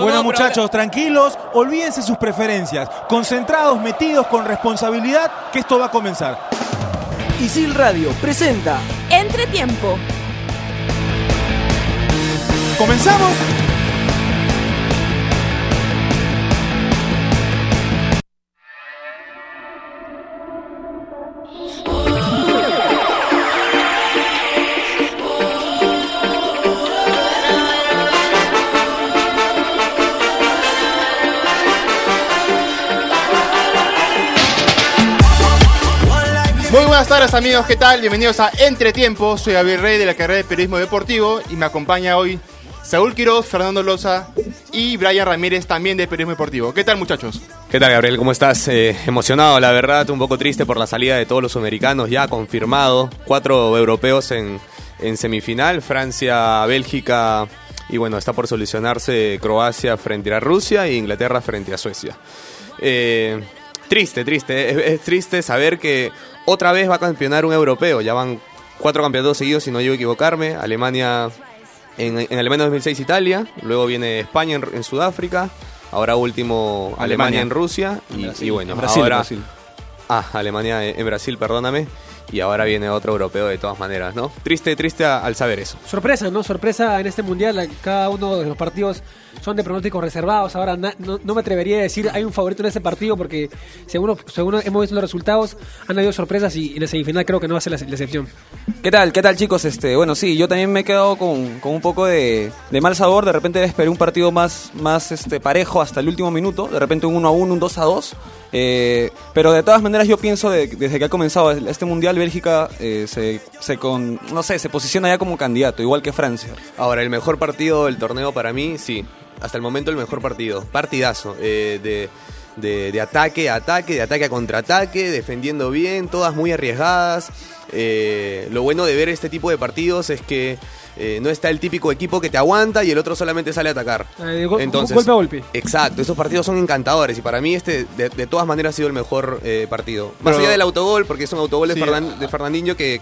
Bueno, muchachos, tranquilos, olvídense sus preferencias, concentrados, metidos con responsabilidad, que esto va a comenzar. Isil Radio presenta Entretiempo. ¿Comenzamos? Tardes amigos, ¿qué tal? Bienvenidos a Entretiempo, soy Javier Rey de la carrera de Periodismo Deportivo y me acompaña hoy Saúl Quiroz, Fernando Loza y Brian Ramírez también de Periodismo Deportivo. ¿Qué tal muchachos? ¿Qué tal, Gabriel? ¿Cómo estás? Eh, emocionado, la verdad, un poco triste por la salida de todos los americanos, ya confirmado. Cuatro europeos en, en semifinal, Francia, Bélgica y bueno, está por solucionarse Croacia frente a Rusia e Inglaterra frente a Suecia. Eh, triste, triste, es, es triste saber que otra vez va a campeonar un europeo, ya van cuatro campeonatos seguidos, si no llego a equivocarme, Alemania en, en Alemania 2006 Italia, luego viene España en, en Sudáfrica, ahora último Alemania, Alemania. en Rusia y, y bueno, En Brasil, ahora Brasil. ah, Alemania en en Brasil, perdóname, y ahora viene otro europeo de todas maneras, ¿no? Triste, triste al saber eso. Sorpresa, ¿no? Sorpresa en este mundial. Cada uno de los partidos son de pronósticos reservados. Ahora na- no, no me atrevería a decir hay un favorito en ese partido porque según, según hemos visto los resultados han habido sorpresas y en la semifinal creo que no va a ser la, la excepción. ¿Qué tal? ¿Qué tal chicos? Este, bueno, sí, yo también me he quedado con, con un poco de, de mal sabor. De repente esperé un partido más, más este, parejo hasta el último minuto. De repente un 1 a 1, un 2 a 2. Eh, pero de todas maneras yo pienso de- desde que ha comenzado este mundial Bélgica eh, se, se con, no sé, se posiciona ya como candidato, igual que Francia. Ahora, el mejor partido del torneo para mí, sí. Hasta el momento el mejor partido. Partidazo. eh, de, de- de ataque a ataque, de ataque a contraataque, defendiendo bien, todas muy arriesgadas. Eh, lo bueno de ver este tipo de partidos es que eh, no está el típico equipo que te aguanta y el otro solamente sale a atacar. Eh, go- golpe a golpe. Exacto, esos partidos son encantadores y para mí este de, de todas maneras ha sido el mejor eh, partido. Más Pero- allá del autogol, porque es un autogol de. Fernan- de Fernandinho que,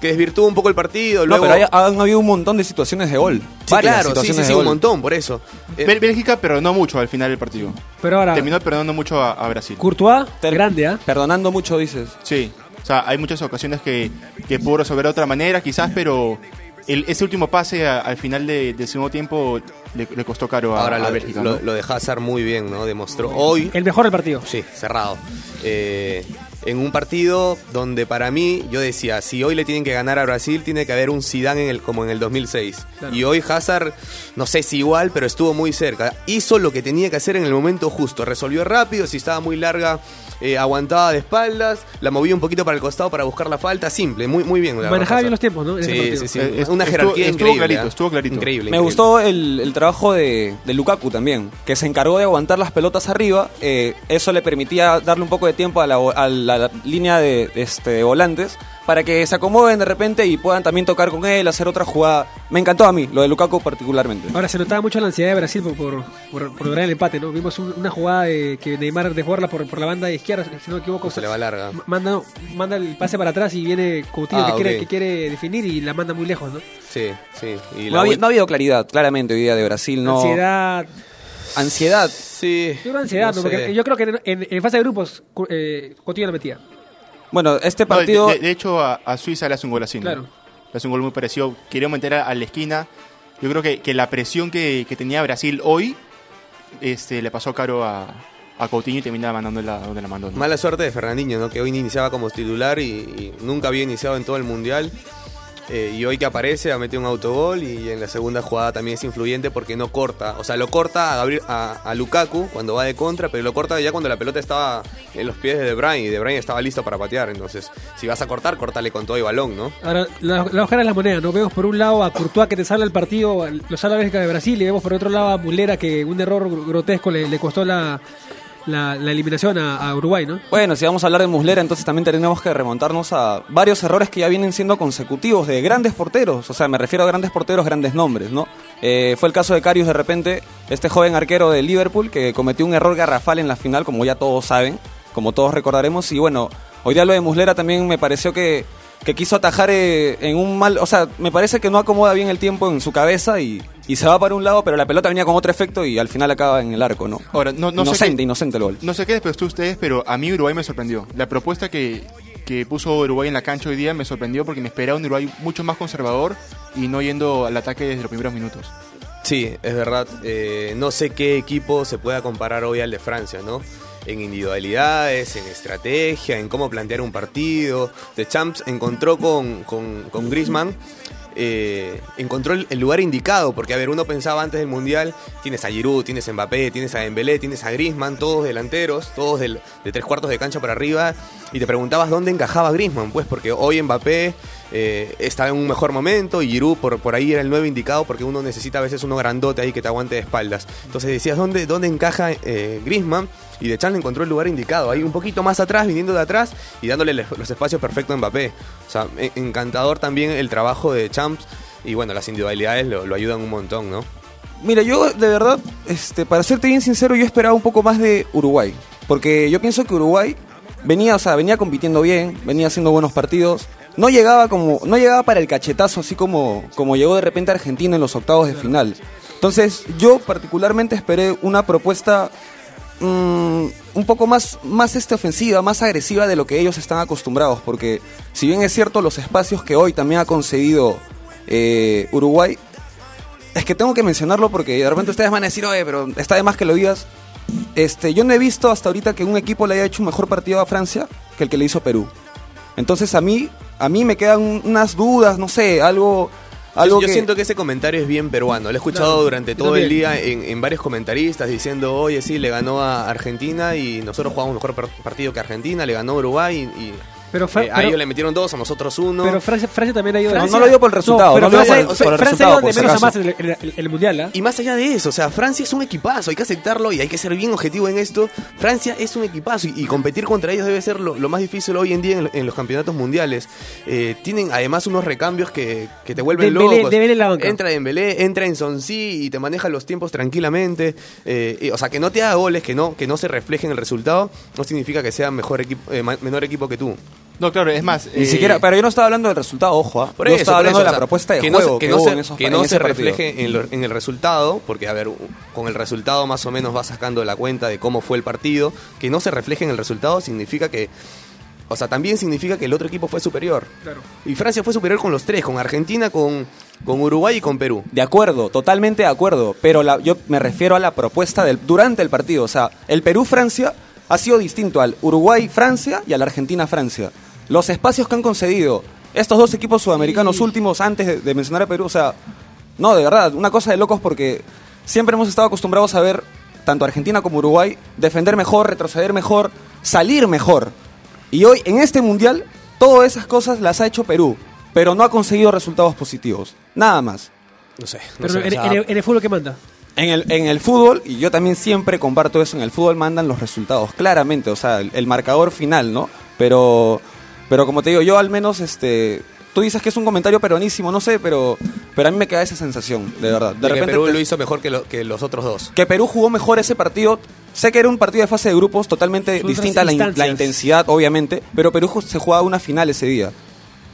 que desvirtúa un poco el partido. No, Luego, pero hay- han habido un montón de situaciones de gol. Sí, claro, sí, situaciones sí, de sí, un gol. montón, por eso. Eh, Bélgica perdonó mucho al final del partido. Pero ahora, Terminó perdonando mucho a, a Brasil. Courtois, Ter- grande, ¿ah? Perdonando mucho, dices. Sí, o sea, hay muchas ocasiones que, que pudo resolver de otra manera quizás, pero el- ese último pase a- al final de- del segundo tiempo le, le costó caro a, ahora a lo, Bélgica. lo- ¿no? lo de Hazard muy bien, ¿no? Demostró hoy, El mejor del partido. sí, cerrado. Eh, en un partido donde para mí, yo decía, si hoy le tienen que ganar a Brasil, tiene que haber un Zidane en el, como en el 2006. Claro. Y hoy Hazard, no sé si igual, pero estuvo muy cerca. Hizo lo que tenía que hacer en el momento justo. Resolvió rápido, si estaba muy larga, eh, aguantaba de espaldas, la movía un poquito para el costado para buscar la falta. Simple, muy, muy bien. Manejaba bien los tiempos, ¿no? En Sí, sí, sí. Eh, Una estuvo- jerarquía estuvo increíble. clarito, ¿eh? estuvo clarito. Increíble. Me increíble. gustó el, el trabajo de, de Lukaku también, que se encargó de aguantar las pelotas arriba. eh, eso le permitía darle un poco de tiempo a la, a la- la línea de, este, de volantes para que se acomoden de repente y puedan también tocar con él, hacer otra jugada. Me encantó a mí, lo de Lukaku particularmente. Ahora se notaba mucho la ansiedad de Brasil por, por, por- por lograr el empate, ¿no? Vimos un- una jugada de, que Neymar de jugarla por, por la banda izquierda, si no me equivoco. Se le va larga. Manda, manda el pase para atrás y viene Coutinho Ah, que, quiere, que quiere definir y la manda muy lejos, ¿no? Sí, sí. Y No, la había- vuel- no ha habido claridad, claramente, hoy día de Brasil. No. Ansiedad. Ansiedad. Sí. Yo creo ansiedad, no ¿no? Porque yo creo que en, en- en fase de grupos eh, Coutinho la metía. Bueno, este No, de- partido. de, de hecho, a, a Suiza le hace un gol así. Claro. Le hace un gol muy parecido. Quería meter a, a la esquina. Yo creo que, que la presión que, que tenía Brasil hoy este, le pasó caro a, a Coutinho y termina mandándola donde la mandó. ¿no? Mala suerte de Fernandinho, ¿no? Que hoy iniciaba como titular y, y nunca había iniciado en todo el mundial. Eh, y hoy que aparece ha metido un autogol y en la segunda jugada también es influyente porque no corta. O sea, lo corta a, Gabriel- a, Lukaku cuando va de contra, pero lo corta ya cuando la pelota estaba en los pies de De Bruyne y De Bruyne estaba listo para patear. Entonces, si vas a cortar, cortale con todo y balón, ¿no? Ahora, la, la hoja de la moneda, ¿no? Vemos por un lado a Courtois que te sale el partido, lo a Bélgica de Brasil, y vemos por otro lado a Mulera que un error gr- grotesco le, le costó la, la, eliminación a, a Uruguay, ¿no? Bueno, si vamos a hablar de Muslera, entonces también tenemos que remontarnos a varios errores que ya vienen siendo consecutivos de grandes porteros. O sea, me refiero a grandes porteros, grandes nombres, ¿no? Eh, fue el caso de Carius de repente, este joven arquero de Liverpool que cometió un error garrafal en la final, como ya todos saben, como todos recordaremos. Y bueno, hoy día lo de Muslera también me pareció que, que quiso atajar eh, en un mal. O sea, me parece que no acomoda bien el tiempo en su cabeza y, y se va para un lado, pero la pelota venía con otro efecto y al final acaba en el arco, ¿no? Ahora, no, no sé inocente, qué- inocente el gol. No sé qué les ustedes, pero a mí Uruguay me sorprendió. La propuesta que, que puso Uruguay en la cancha hoy día me sorprendió porque me esperaba un Uruguay mucho más conservador y no yendo al ataque desde los primeros minutos. Sí, es verdad. Eh, no sé qué equipo se pueda comparar hoy al de Francia, ¿no? En individualidades, en estrategia, en cómo plantear un partido. The Champs encontró con, con, eh, encontró el, lugar indicado, porque a ver, uno pensaba antes del Mundial, tienes a Giroud, tienes a Mbappé, tienes a Dembélé, tienes a Griezmann, todos delanteros, todos de tres cuartos de cancha para arriba, y te preguntabas dónde encajaba Griezmann, pues porque hoy Mbappé eh, está en un mejor momento y Giroud por, por ahí era el nuevo indicado porque uno necesita a veces uno grandote ahí que te aguante de espaldas. Entonces decías, ¿dónde, dónde encaja eh, Griezmann? Y De Chan encontró el lugar indicado, ahí un poquito más atrás, viniendo de atrás y dándole los espacios perfectos a Mbappé. O sea, e- encantador también el trabajo de Champs y bueno, las individualidades lo, lo ayudan un montón, ¿no? Mira, yo de verdad, este, para serte bien sincero, yo esperaba un poco más de Uruguay. Porque yo pienso que Uruguay venía, o sea, venía compitiendo bien, venía haciendo buenos partidos. No llegaba como, no llegaba para el cachetazo, así como, como llegó de repente Argentina en los octavos de final. Entonces, yo particularmente esperé una propuesta mm, un poco más, más este, ofensiva, más agresiva de lo que ellos están acostumbrados. Porque si bien es cierto los espacios que hoy también ha concedido eh, Uruguay, es que tengo que mencionarlo porque de repente ustedes van a decir, oye, pero está de más que lo digas. Este, yo no he visto hasta ahorita que un equipo le haya hecho un mejor partido a Francia que el que le hizo Perú. Entonces a mí, a mí me quedan unas dudas, no sé, algo, algo yo, yo que... siento que ese comentario es bien peruano. Lo he escuchado Claro, durante todo el día en, en varios comentaristas diciendo, oye, sí, le ganó a Argentina y nosotros jugamos mejor par- partido que Argentina, le ganó a Uruguay y, y, Pero, Fra- eh, a pero- ellos le metieron dos, a nosotros uno. pero Francia, Francia también ha ido... No, no lo digo por el resultado, pero no lo digo Francia, por el Francia ha resultado, ido de por si menos a más en el, en el- el Mundial, ¿ah? Y más allá de eso, o sea, Francia es un equipazo, hay que aceptarlo y hay que ser bien objetivo en esto. Francia es un equipazo y, y competir contra ellos debe ser lo, lo más difícil hoy en día en, en los campeonatos mundiales. Eh, tienen además unos recambios que, que te vuelven Dembélé- locos. Dembélé en la banca. Entra Dembélé, entra en Sonsi y te maneja los tiempos tranquilamente. Eh, y, o sea, que no te haga goles, que no, que no se refleje en el resultado, no significa que sea mejor equipo, eh, menor equipo que tú. No, claro, es más. Ni eh, siquiera, pero yo no estaba hablando del resultado, ojo, ¿ah? Por yo eso, estaba por hablando eso, de la o sea, propuesta de que juego no se, que que no hubo se- en esos que en no ese se refleje en, lo- en el resultado, porque a ver, con el resultado más o menos vas sacando la cuenta de cómo fue el partido, que no se refleje en el resultado significa que, o sea, también significa que el otro equipo fue superior. Y Francia fue superior con los tres, con Argentina, con, con Uruguay y con Perú. De acuerdo, totalmente de acuerdo, pero la- yo me refiero a la propuesta del, durante el partido. O sea, el Perú-Francia ha sido distinto al Uruguay-Francia y al Argentina-Francia. Los espacios que han concedido estos dos equipos sudamericanos últimos antes de, de mencionar a Perú, o sea, no, de verdad, una cosa de locos porque siempre hemos estado acostumbrados a ver tanto Argentina como Uruguay defender mejor, retroceder mejor, salir mejor. Y hoy, en este mundial, todas esas cosas las ha hecho Perú, pero no ha conseguido resultados positivos. Nada más. No sé. no Pero sé, en, o sea, en el, en el fútbol, ¿qué manda? En el, en el fútbol, y yo también siempre comparto eso, en el fútbol mandan los resultados, claramente, o sea, el, el marcador final, ¿no? Pero, pero como te digo, yo al menos, este, tú dices que es un comentario peronísimo, no sé, pero, pero a mí me queda esa sensación, de verdad. De de que repente Perú te- lo hizo mejor que, lo- que los otros dos. que Perú jugó mejor ese partido. Sé que era un partido de fase de grupos totalmente Son distinta a la, in- la intensidad, obviamente, pero Perú se jugaba una final ese día.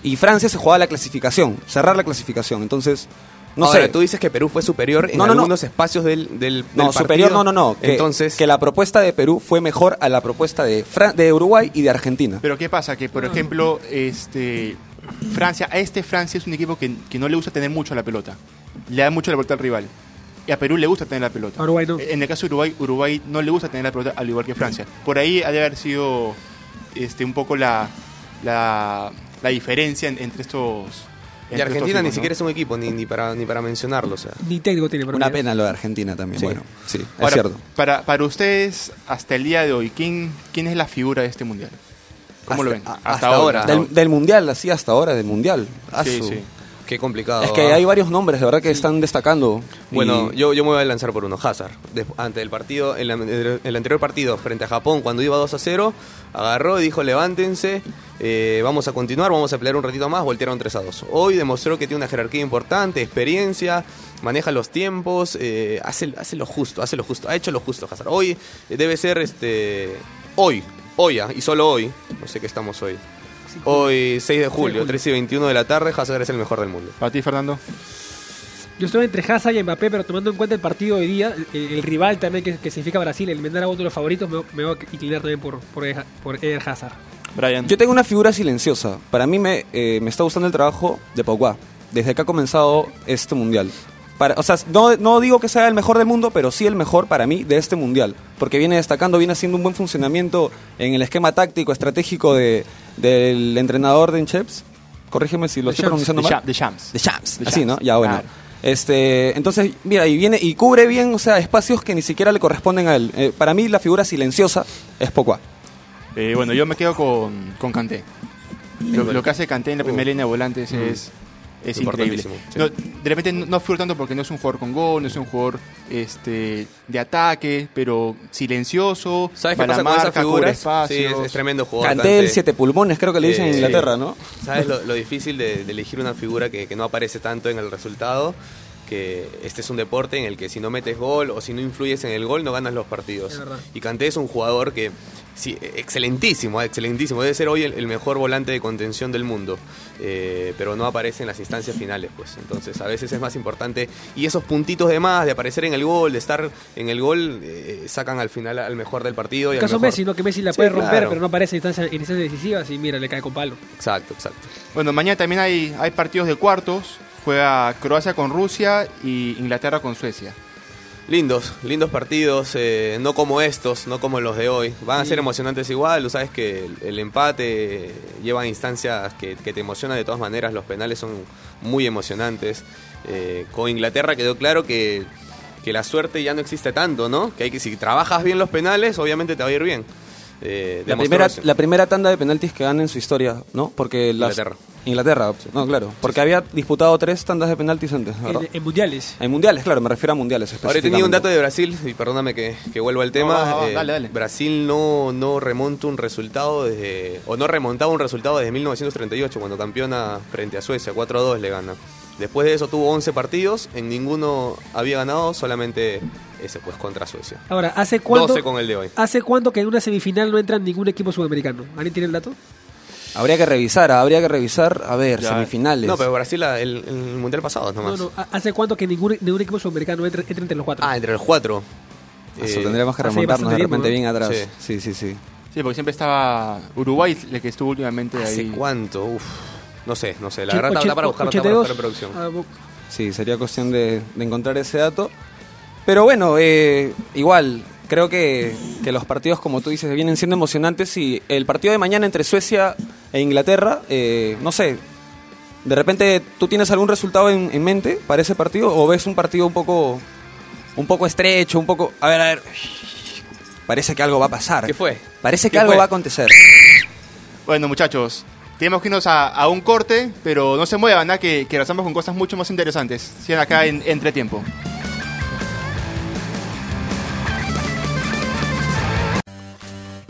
Y Francia se jugaba la clasificación, cerrar la clasificación. Entonces, no Ahora, sé. tú dices que Perú fue superior en No, no, no. algunos espacios del, del, No, del superior, partido. no, no, no. Que, Entonces, que la propuesta de Perú fue mejor a la propuesta de, Fran- de Uruguay y de Argentina. Pero ¿qué pasa? Que, por ejemplo, este Francia, a este Francia es un equipo que, que no le gusta tener mucho la pelota. Le da mucho la pelota al rival. Y a Perú le gusta tener la pelota. Uruguay no. En el caso de Uruguay, Uruguay no le gusta tener la pelota al igual que Francia. Por ahí ha de haber sido este, un poco la, la, la diferencia en- entre estos. Y Argentina ni siquiera ¿no? es un equipo, ni, ni, para, ni para mencionarlo. O sea. Ni técnico tiene. Una pena lo de Argentina también. Sí. Bueno, sí, es Ahora, cierto. Para, para ustedes, hasta el día de hoy, ¿quién, quién es la figura de este mundial? ¿Cómo lo ven? Hasta- a- hasta ahora. hasta Del, del mundial, así hasta ahora, del mundial. Ah, Sí, su- sí. Qué complicado. Es que ¿ah? hay varios nombres, de verdad, que están destacando. Bueno, Y- yo, yo me voy a lanzar por uno, Hazard. De- ante el partido, en el anterior partido frente a Japón, cuando iba 2 a 0, agarró y dijo, levántense, eh, vamos a continuar, vamos a pelear un ratito más, voltearon 3 a 2. Hoy demostró que tiene una jerarquía importante, experiencia, maneja los tiempos, eh, hace, hace lo justo, hace lo justo, ha hecho lo justo Hazard. Hoy eh, debe ser, este, hoy, hoy, ah, y solo hoy, no sé qué estamos hoy. Hoy, 6 de julio, 3 y 21 de la tarde, Hazard es el mejor del mundo. ¿Para ti, Fernando? Yo estoy entre Hazard y Mbappé, pero tomando en cuenta el partido de hoy día, el, el rival también que, que significa Brasil, el Mendara uno de los favoritos, me, me voy a inclinar también por, por, por Eder Hazard. Brian. Yo tengo una figura silenciosa. Para mí me, eh, me está gustando el trabajo de Pogba. Desde que ha comenzado este mundial. Para, o sea, no, no digo que sea el mejor del mundo, pero sí el mejor para mí de este mundial. Porque viene destacando, viene haciendo un buen funcionamiento en el esquema táctico, estratégico de, del entrenador de Encheps. Corrígeme si lo estoy pronunciando mal. de Shams. De Champs, De así, ¿no? Ya, bueno. claro. Este, entonces, mira, y viene y cubre bien, o sea, espacios que ni siquiera le corresponden a él. Eh, para mí, la figura silenciosa es Pogba. Eh, bueno, yo me quedo con, con Kanté. Lo, lo que hace Kanté en la primera línea de volantes es, es increíble. Sí. No, de repente no, no figura tanto porque no es un jugador con gol, no es un jugador este, de ataque, pero silencioso, ¿Sabes qué pasa con esas marca, figuras? Sí, espacios. es, es tremendo jugador. Canté el Kanté. siete pulmones, creo que le dicen en Inglaterra, ¿no? ¿Sabes lo, lo difícil de, de elegir una figura que, que no aparece tanto en el resultado? Que este es un deporte en el que si no metes gol o si no influyes en el gol no ganas los partidos. Y Kanté es un jugador que, sí, excelentísimo, excelentísimo. Debe ser hoy el, el mejor volante de contención del mundo. Eh, pero no aparece en las instancias finales, pues. Entonces a veces es más importante. Y esos puntitos de más, de aparecer en el gol, de estar en el gol, eh, sacan al final al mejor del partido. Y El caso mejor- Messi, ¿no? Que Messi la Sí, puede romper, claro. pero no aparece en instancias, en instancias decisivas y mira, le cae con palo. Exacto, exacto. Bueno, mañana también hay, hay partidos de cuartos. Juega Croacia con Rusia y Inglaterra con Suecia. Lindos, lindos partidos, eh, no como estos, no como los de hoy. Van a ser emocionantes igual, tú sabes que el, el empate lleva a instancias que, que te emocionan de todas maneras, los penales son muy emocionantes. Eh, con Inglaterra quedó claro que, que la suerte ya no existe tanto, ¿no? Que hay que si trabajas bien los penales, obviamente te va a ir bien. Eh, La primera, la primera tanda de penaltis que gana en su historia, ¿no? Porque las- Inglaterra. Inglaterra, no, claro. Porque había disputado tres tandas de penaltis antes, ¿verdad? En, en mundiales. En mundiales, claro, me refiero a mundiales. Ahora he tenido un dato de Brasil, y perdóname que, que vuelva al tema. va, va, eh, dale, dale. Brasil no, no remonta un resultado desde. o no remontaba un resultado desde 1938, cuando campeona frente a Suecia, 4-2 le gana. Después de eso tuvo 11 partidos, en ninguno había ganado, solamente ese, pues contra Suecia. Ahora, ¿hace cuánto, 12 con el de hoy. ¿hace cuánto que en una semifinal no entra ningún equipo sudamericano? ¿Alguien tiene el dato? Habría que revisar, habría que revisar, a ver, Ya. semifinales. No, pero Brasil el, el mundial pasado nomás. No, no, ¿ha- ¿hace cuánto que ningún, ningún equipo sudamericano entra, entra entre los cuatro? Ah, entre los cuatro. Eso, Eh, tendríamos que remontarnos de repente tiempo, bien atrás. Sí. Sí, sí, sí. Sí, porque siempre estaba Uruguay, el que estuvo últimamente ¿Hace ahí. cuánto? Uf. No sé, no sé. La verdad está, para buscar, está para 82. buscar en producción. Ah, Sí, sería cuestión de, de encontrar ese dato. Pero bueno, eh, igual, creo que, que los partidos, como tú dices, vienen siendo emocionantes y el partido de mañana entre Suecia e Inglaterra, eh, no sé, de repente tú tienes algún resultado en, en mente para ese partido o ves un partido un poco, un poco estrecho, un poco... A ver, a ver, parece que algo va a pasar. ¿Qué fue? Parece que ¿Qué algo fue? va a acontecer. Bueno, muchachos, tenemos que irnos a, a un corte, pero no se muevan, ¿ah? que, que con cosas mucho más interesantes. Sigan acá en Entretiempo.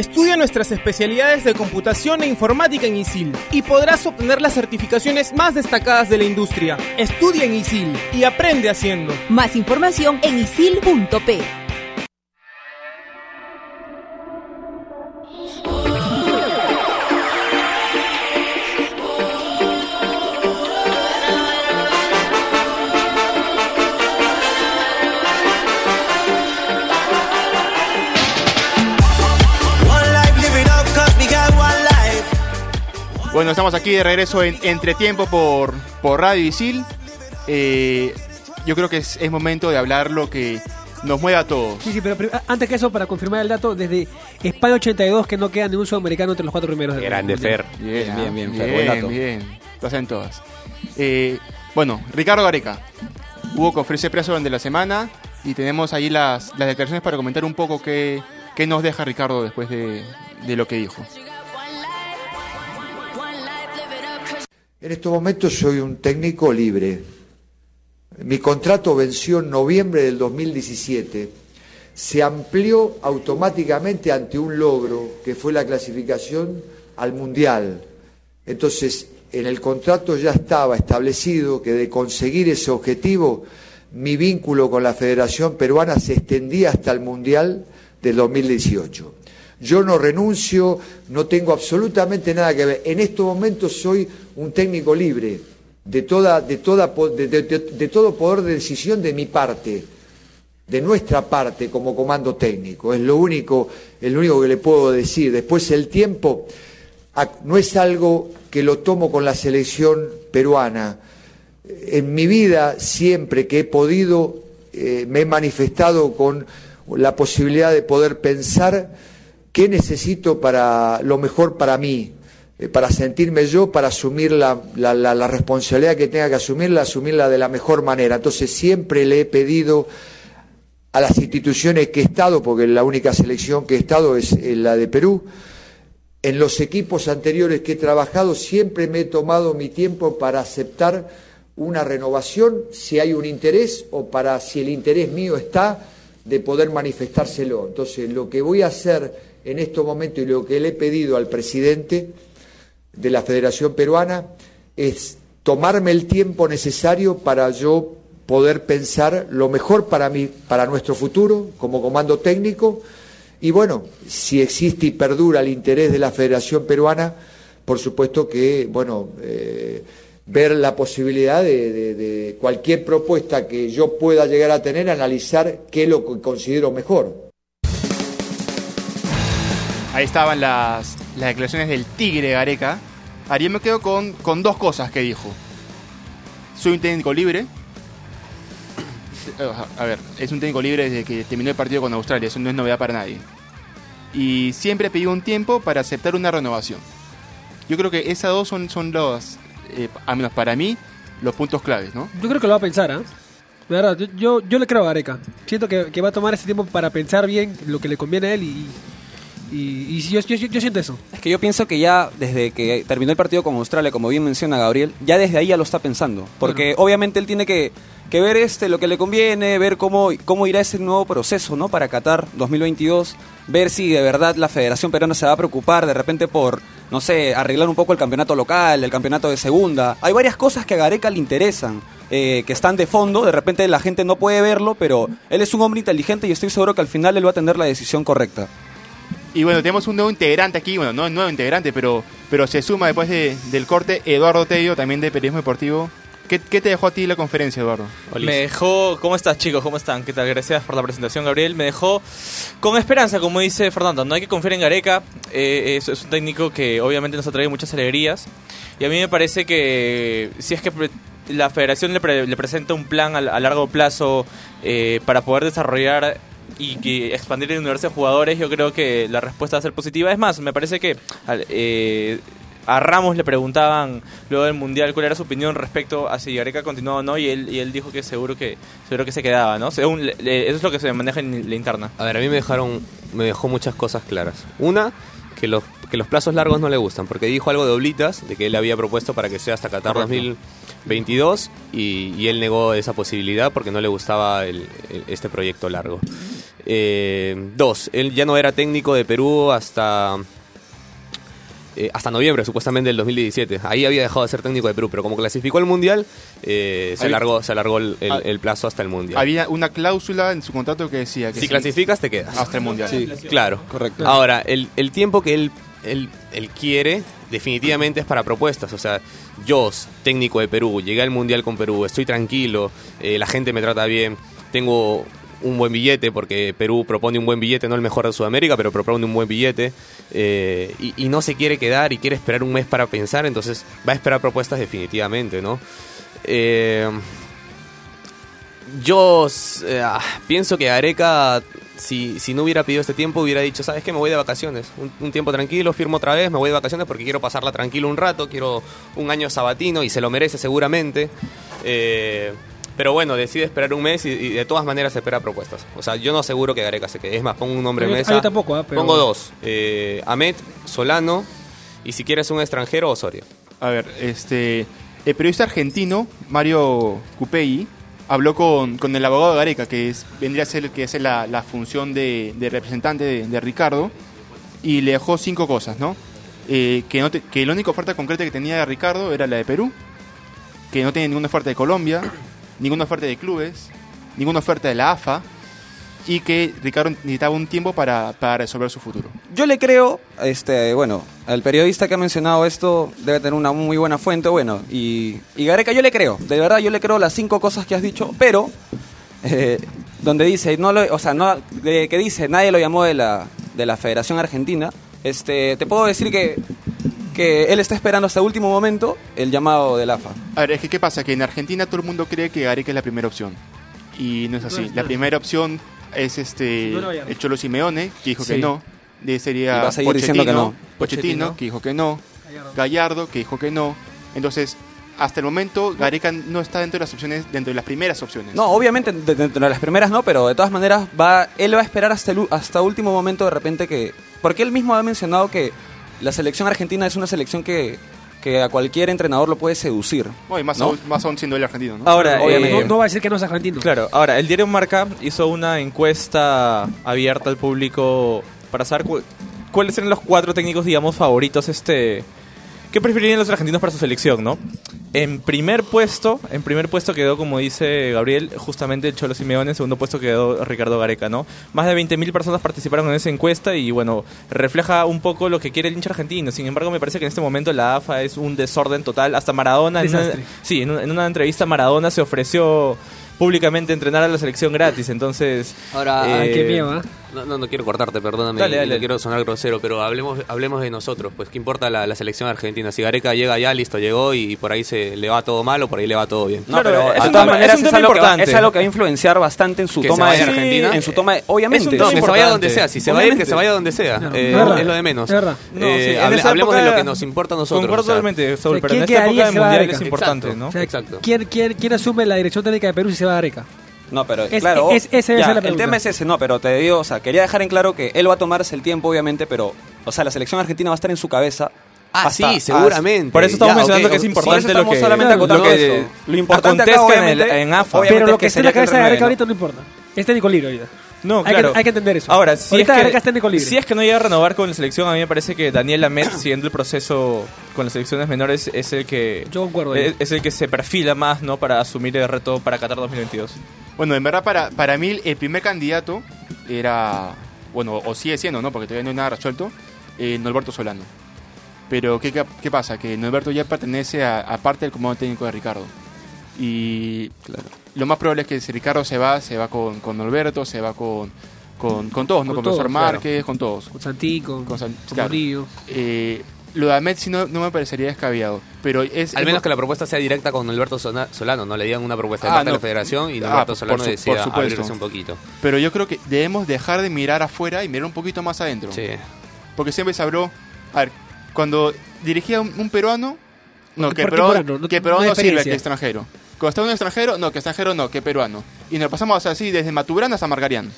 Estudia nuestras especialidades de computación e informática en ISIL y podrás obtener las certificaciones más destacadas de la industria. Estudia en ISIL y aprende haciendo. Más información en isil.p. Bueno, estamos aquí de regreso en Entretiempo por, por Radio Isil. Eh, yo creo que es, es momento de hablar lo que nos mueve a todos. Sí, sí, pero antes que eso, para confirmar el dato, desde España 82 que no queda ningún sudamericano entre los cuatro primeros. del Grande. Fer. Bien, bien, bien, Fer, bien, buen dato. bien. Lo hacen todas. Eh, bueno, Ricardo Gareca. Hubo conferencia de prensa durante la semana y tenemos ahí las, las declaraciones para comentar un poco qué, qué nos deja Ricardo después de, de lo que dijo. En estos momentos soy un técnico libre. Mi contrato venció en noviembre del 2017. Se amplió automáticamente ante un logro que fue la clasificación al Mundial. Entonces, en el contrato ya estaba establecido que de conseguir ese objetivo, mi vínculo con la Federación Peruana se extendía hasta el Mundial del 2018. Yo no renuncio, no tengo absolutamente nada que ver. En estos momentos soy un técnico libre de, toda, de, toda, de, de- todo poder de decisión de mi parte, de nuestra parte como comando técnico. Es lo único, es único que le puedo decir. Después el tiempo no es algo que lo tomo con la selección peruana. En mi vida, siempre que he podido, eh, me he manifestado con la posibilidad de poder pensar qué necesito para lo mejor para mí, eh, para sentirme yo, para asumir la, la- responsabilidad que tenga que asumirla, asumirla de la mejor manera. Entonces siempre le he pedido a las instituciones que he estado, porque la única selección que he estado es la de Perú, en los equipos anteriores que he trabajado siempre me he tomado mi tiempo para aceptar una renovación si hay un interés o para si el interés mío está de poder manifestárselo. Entonces, lo que voy a hacer en estos momentos y lo que le he pedido al presidente de la Federación Peruana es tomarme el tiempo necesario para yo poder pensar lo mejor para mí, para nuestro futuro como comando técnico y bueno, si existe y perdura el interés de la Federación Peruana, por supuesto que, bueno, eh, ver la posibilidad de, de- de cualquier propuesta que yo pueda llegar a tener, analizar qué es lo que considero mejor. Ahí estaban las, las declaraciones del Tigre Gareca. Yo me quedo con, con dos cosas que dijo. Soy un técnico libre. A ver, es un técnico libre desde que terminó el partido con Australia, eso no es novedad para nadie. Y siempre pidió un tiempo para aceptar una renovación. Yo creo que esas dos son, son los, eh, al menos para mí, los puntos claves, ¿no? Yo creo que lo va a pensar. De verdad, yo, yo, le creo a Gareca. Siento que, que va a tomar ese tiempo para pensar bien lo que le conviene a él y, y, y yo, yo, siento eso. Es que yo pienso que ya desde que terminó el partido con Australia, como bien menciona Gabriel, ya desde ahí ya lo está pensando. Porque obviamente él tiene que, que ver este lo que le conviene, ver cómo, cómo irá ese nuevo proceso ¿no? para Qatar 2022, ver si de verdad la Federación Peruana se va a preocupar de repente por, no sé, arreglar un poco el campeonato local, el campeonato de segunda. Hay varias cosas que a Gareca le interesan. eh, que están de fondo, de repente la gente no puede verlo, pero él es un hombre inteligente y estoy seguro que al final él va a tener la decisión correcta. Y bueno, tenemos un nuevo integrante aquí, bueno, no es nuevo integrante, pero, pero se suma después de- del corte Eduardo Tello, también de Periodismo Deportivo. ¿Qué, qué te dejó a ti la conferencia, Eduardo? Me dejó, ¿cómo estás chicos? ¿Cómo están? ¿Qué tal? Gracias por la presentación, Gabriel. Me dejó con esperanza, como dice Fernando. No hay que confiar en Gareca. eh, es, es un técnico que obviamente nos ha traído muchas alegrías. Y a mí me parece que si es que la federación le, pre- le presenta un plan a, a largo plazo eh, para poder desarrollar y que expandir el universo de jugadores, yo creo que la respuesta va a ser positiva. Es más, me parece que eh, a Ramos le preguntaban luego del Mundial cuál era su opinión respecto a si Gareca continuaba o no y él, y él dijo que seguro que seguro que se quedaba, ¿no? Según, le- le- eso es lo que se maneja en la interna. A ver, a mí me dejaron, me dejó muchas cosas claras. Una, que los, que los plazos largos no le gustan, porque dijo algo de oblitas, de que él había propuesto para que sea hasta Qatar Correcto. 2022, y, y él negó esa posibilidad porque no le gustaba el- el- este proyecto largo. Eh, dos, él ya no era técnico de Perú hasta... eh, hasta noviembre, supuestamente, del 2017. Ahí había dejado de ser técnico de Perú, pero como clasificó al Mundial, eh, se Había- alargó, se alargó el, el- Ah. el plazo hasta el Mundial. Había una cláusula en su contrato que decía que Si clasificas, te quedas. Hasta el Mundial. Sí, claro. Correcto. Ahora, el, el tiempo que él, él, él quiere definitivamente es para propuestas. O sea, yo, técnico de Perú, llegué al Mundial con Perú, estoy tranquilo, eh, la gente me trata bien, tengo un buen billete, porque Perú propone un buen billete, no el mejor de Sudamérica, pero propone un buen billete, eh, y, no se quiere quedar y quiere esperar un mes para pensar, entonces va a esperar propuestas definitivamente, ¿no? Eh, yo eh, ah, pienso que Areca, si, si no hubiera pedido este tiempo, hubiera dicho, ¿sabes qué? Me voy de vacaciones. Un, un tiempo tranquilo, firmo otra vez, me voy de vacaciones porque quiero pasarla tranquilo un rato, quiero un año sabatino y se lo merece seguramente. Eh, pero bueno, decide esperar un mes y, y de todas maneras espera propuestas. O sea, yo no aseguro que Gareca se quede. Es más, pongo un nombre en mesa. yo tampoco, ah, pero- Pongo dos. Eh, Ahmed, Solano y si quieres un extranjero, Osorio. A ver, este. El periodista argentino, Mario Cupei, habló con, con el abogado de Gareca, que es, vendría a ser el que hace la, la función de, de representante de, de Ricardo, y le dejó cinco cosas, ¿no? eh, que, no te- que la única oferta concreta que tenía Ricardo era la de Perú, que no tenía ninguna oferta de Colombia, ninguna oferta de clubes, ninguna oferta de la AFA, y que Ricardo necesitaba un tiempo para, para resolver su futuro. Yo le creo, este, bueno, al periodista que ha mencionado esto debe tener una muy buena fuente, bueno, y, y Gareca yo le creo, de verdad yo le creo las cinco cosas que has dicho, pero eh, donde dice, no lo, o sea, no, de- que dice, nadie lo llamó de la, de la Federación Argentina, este, te puedo decir que, que él está esperando hasta el último momento el llamado del AFA. A ver, es que ¿qué pasa? Que en Argentina todo el mundo cree que Gareca es la primera opción. Y no es así. No la primera opción es este No el Cholo Simeone, que dijo que no. De sería a seguir diciendo que no. Pochettino, Pochettino. que dijo que no. Gallardo, que dijo que no. Entonces, hasta el momento, Gareca no está dentro de las opciones, dentro de las primeras opciones. No, obviamente de- dentro de las primeras no, pero de todas maneras va, él va a esperar hasta el hasta último momento de repente que, porque él mismo ha mencionado que la selección argentina es una selección que, que a cualquier entrenador lo puede seducir. No, y más, ¿no? Aún, más aún siendo el argentino, ¿no? Ahora, Obviamente. eh, No, no va a decir que no es argentino. Claro, ahora, el diario Marca hizo una encuesta abierta al público para saber cu- cuáles eran los cuatro técnicos, digamos, favoritos, este... ¿Qué preferirían los argentinos para su selección, no? En primer puesto, en primer puesto quedó, como dice Gabriel, justamente el Cholo Simeone, en segundo puesto quedó Ricardo Gareca, ¿no? Más de 20.000 personas participaron en esa encuesta y, bueno, refleja un poco lo que quiere el hincha argentino. Sin embargo, me parece que en este momento la AFA es un desorden total. Hasta Maradona, en una, Desastre. sí, en una, en una entrevista Maradona se ofreció públicamente entrenar a la selección gratis, entonces... Ahora, eh, Ay, qué miedo, ¿ah? No, no, no quiero cortarte, perdóname, Dale, y dale. no quiero sonar grosero, pero hablemos hablemos de nosotros, pues qué importa la, la selección argentina. Si Gareca llega ya, listo, llegó y por ahí se le va todo mal o por ahí le va todo bien. No, Claro, pero es de un todas tema- maneras es un es, tema algo que va, importante. es algo que va a influenciar bastante en su Que toma de Argentina. En su toma, de- obviamente. No, que se vaya importante. donde sea, si se va a ir, que se vaya donde sea. No, Eh, es verdad. es lo de menos. Eh, sí, hable- hablemos de lo que nos importa a nosotros. Concuerdo totalmente, Saúl, pero en ¿quién esta época mundial Gareca? es importante. ¿no? Exacto. ¿quién, quién, quién asume la dirección técnica de Perú si se va a Areca? No, pero Es- claro, es- debe ya, el tema es ese, no, pero te digo, o sea, quería dejar en claro que él va a tomarse el tiempo, obviamente, pero, o sea, la selección argentina va a estar en su cabeza. Ah, hasta- sí, seguramente. Por eso estamos Ya, mencionando que es importante Por eso estamos lo que, solamente lo acotando que eso. Lo importante acá, en, el- en AFA. obviamente Pero lo es que está en la cabeza de el Areca renueve, ahorita no importa. Es técnico libre ahorita. No, Hay claro. que- hay que entender eso. Ahora, si es, que, libre. si es que no llega a renovar con la selección, a mí me parece que Daniel Amet, siguiendo el proceso con las selecciones menores, es el que Yo es, es el que se perfila más, ¿no? Para asumir el reto para Qatar 2022. Bueno, en verdad, para, para mí, el primer candidato era. Bueno, o sigue siendo, ¿no? Porque todavía no hay nada resuelto. Eh, Norberto Solano. Pero, ¿qué, qué, qué pasa? Que Norberto ya pertenece a, a parte del comando técnico de Ricardo. Y lo más probable es que si Ricardo se va, se va con, con Norberto, se va con, con, con todos, ¿no? Con Con, profesor todos, claro. Márquez, con todos. Con Santi, con, Con San- con claro. Murillo. Eh, lo de Ahmed sí no, no me parecería descabellado. Pero es. Al es- menos que la propuesta sea directa con Alberto Solano, no le digan una propuesta de Ah, parte de la federación y Ah, Alberto por Solano su- decida por supuesto. abrirse un poquito. Pero yo creo que debemos dejar de mirar afuera y mirar un poquito más adentro. Sí. Porque siempre se habló. A ver, cuando dirigía un, un peruano. No, que peruano, no- que no peruano no sirve que extranjero. Cuando está un extranjero, no, que extranjero no, que peruano. Y nos pasamos así desde Maturana hasta Margarián.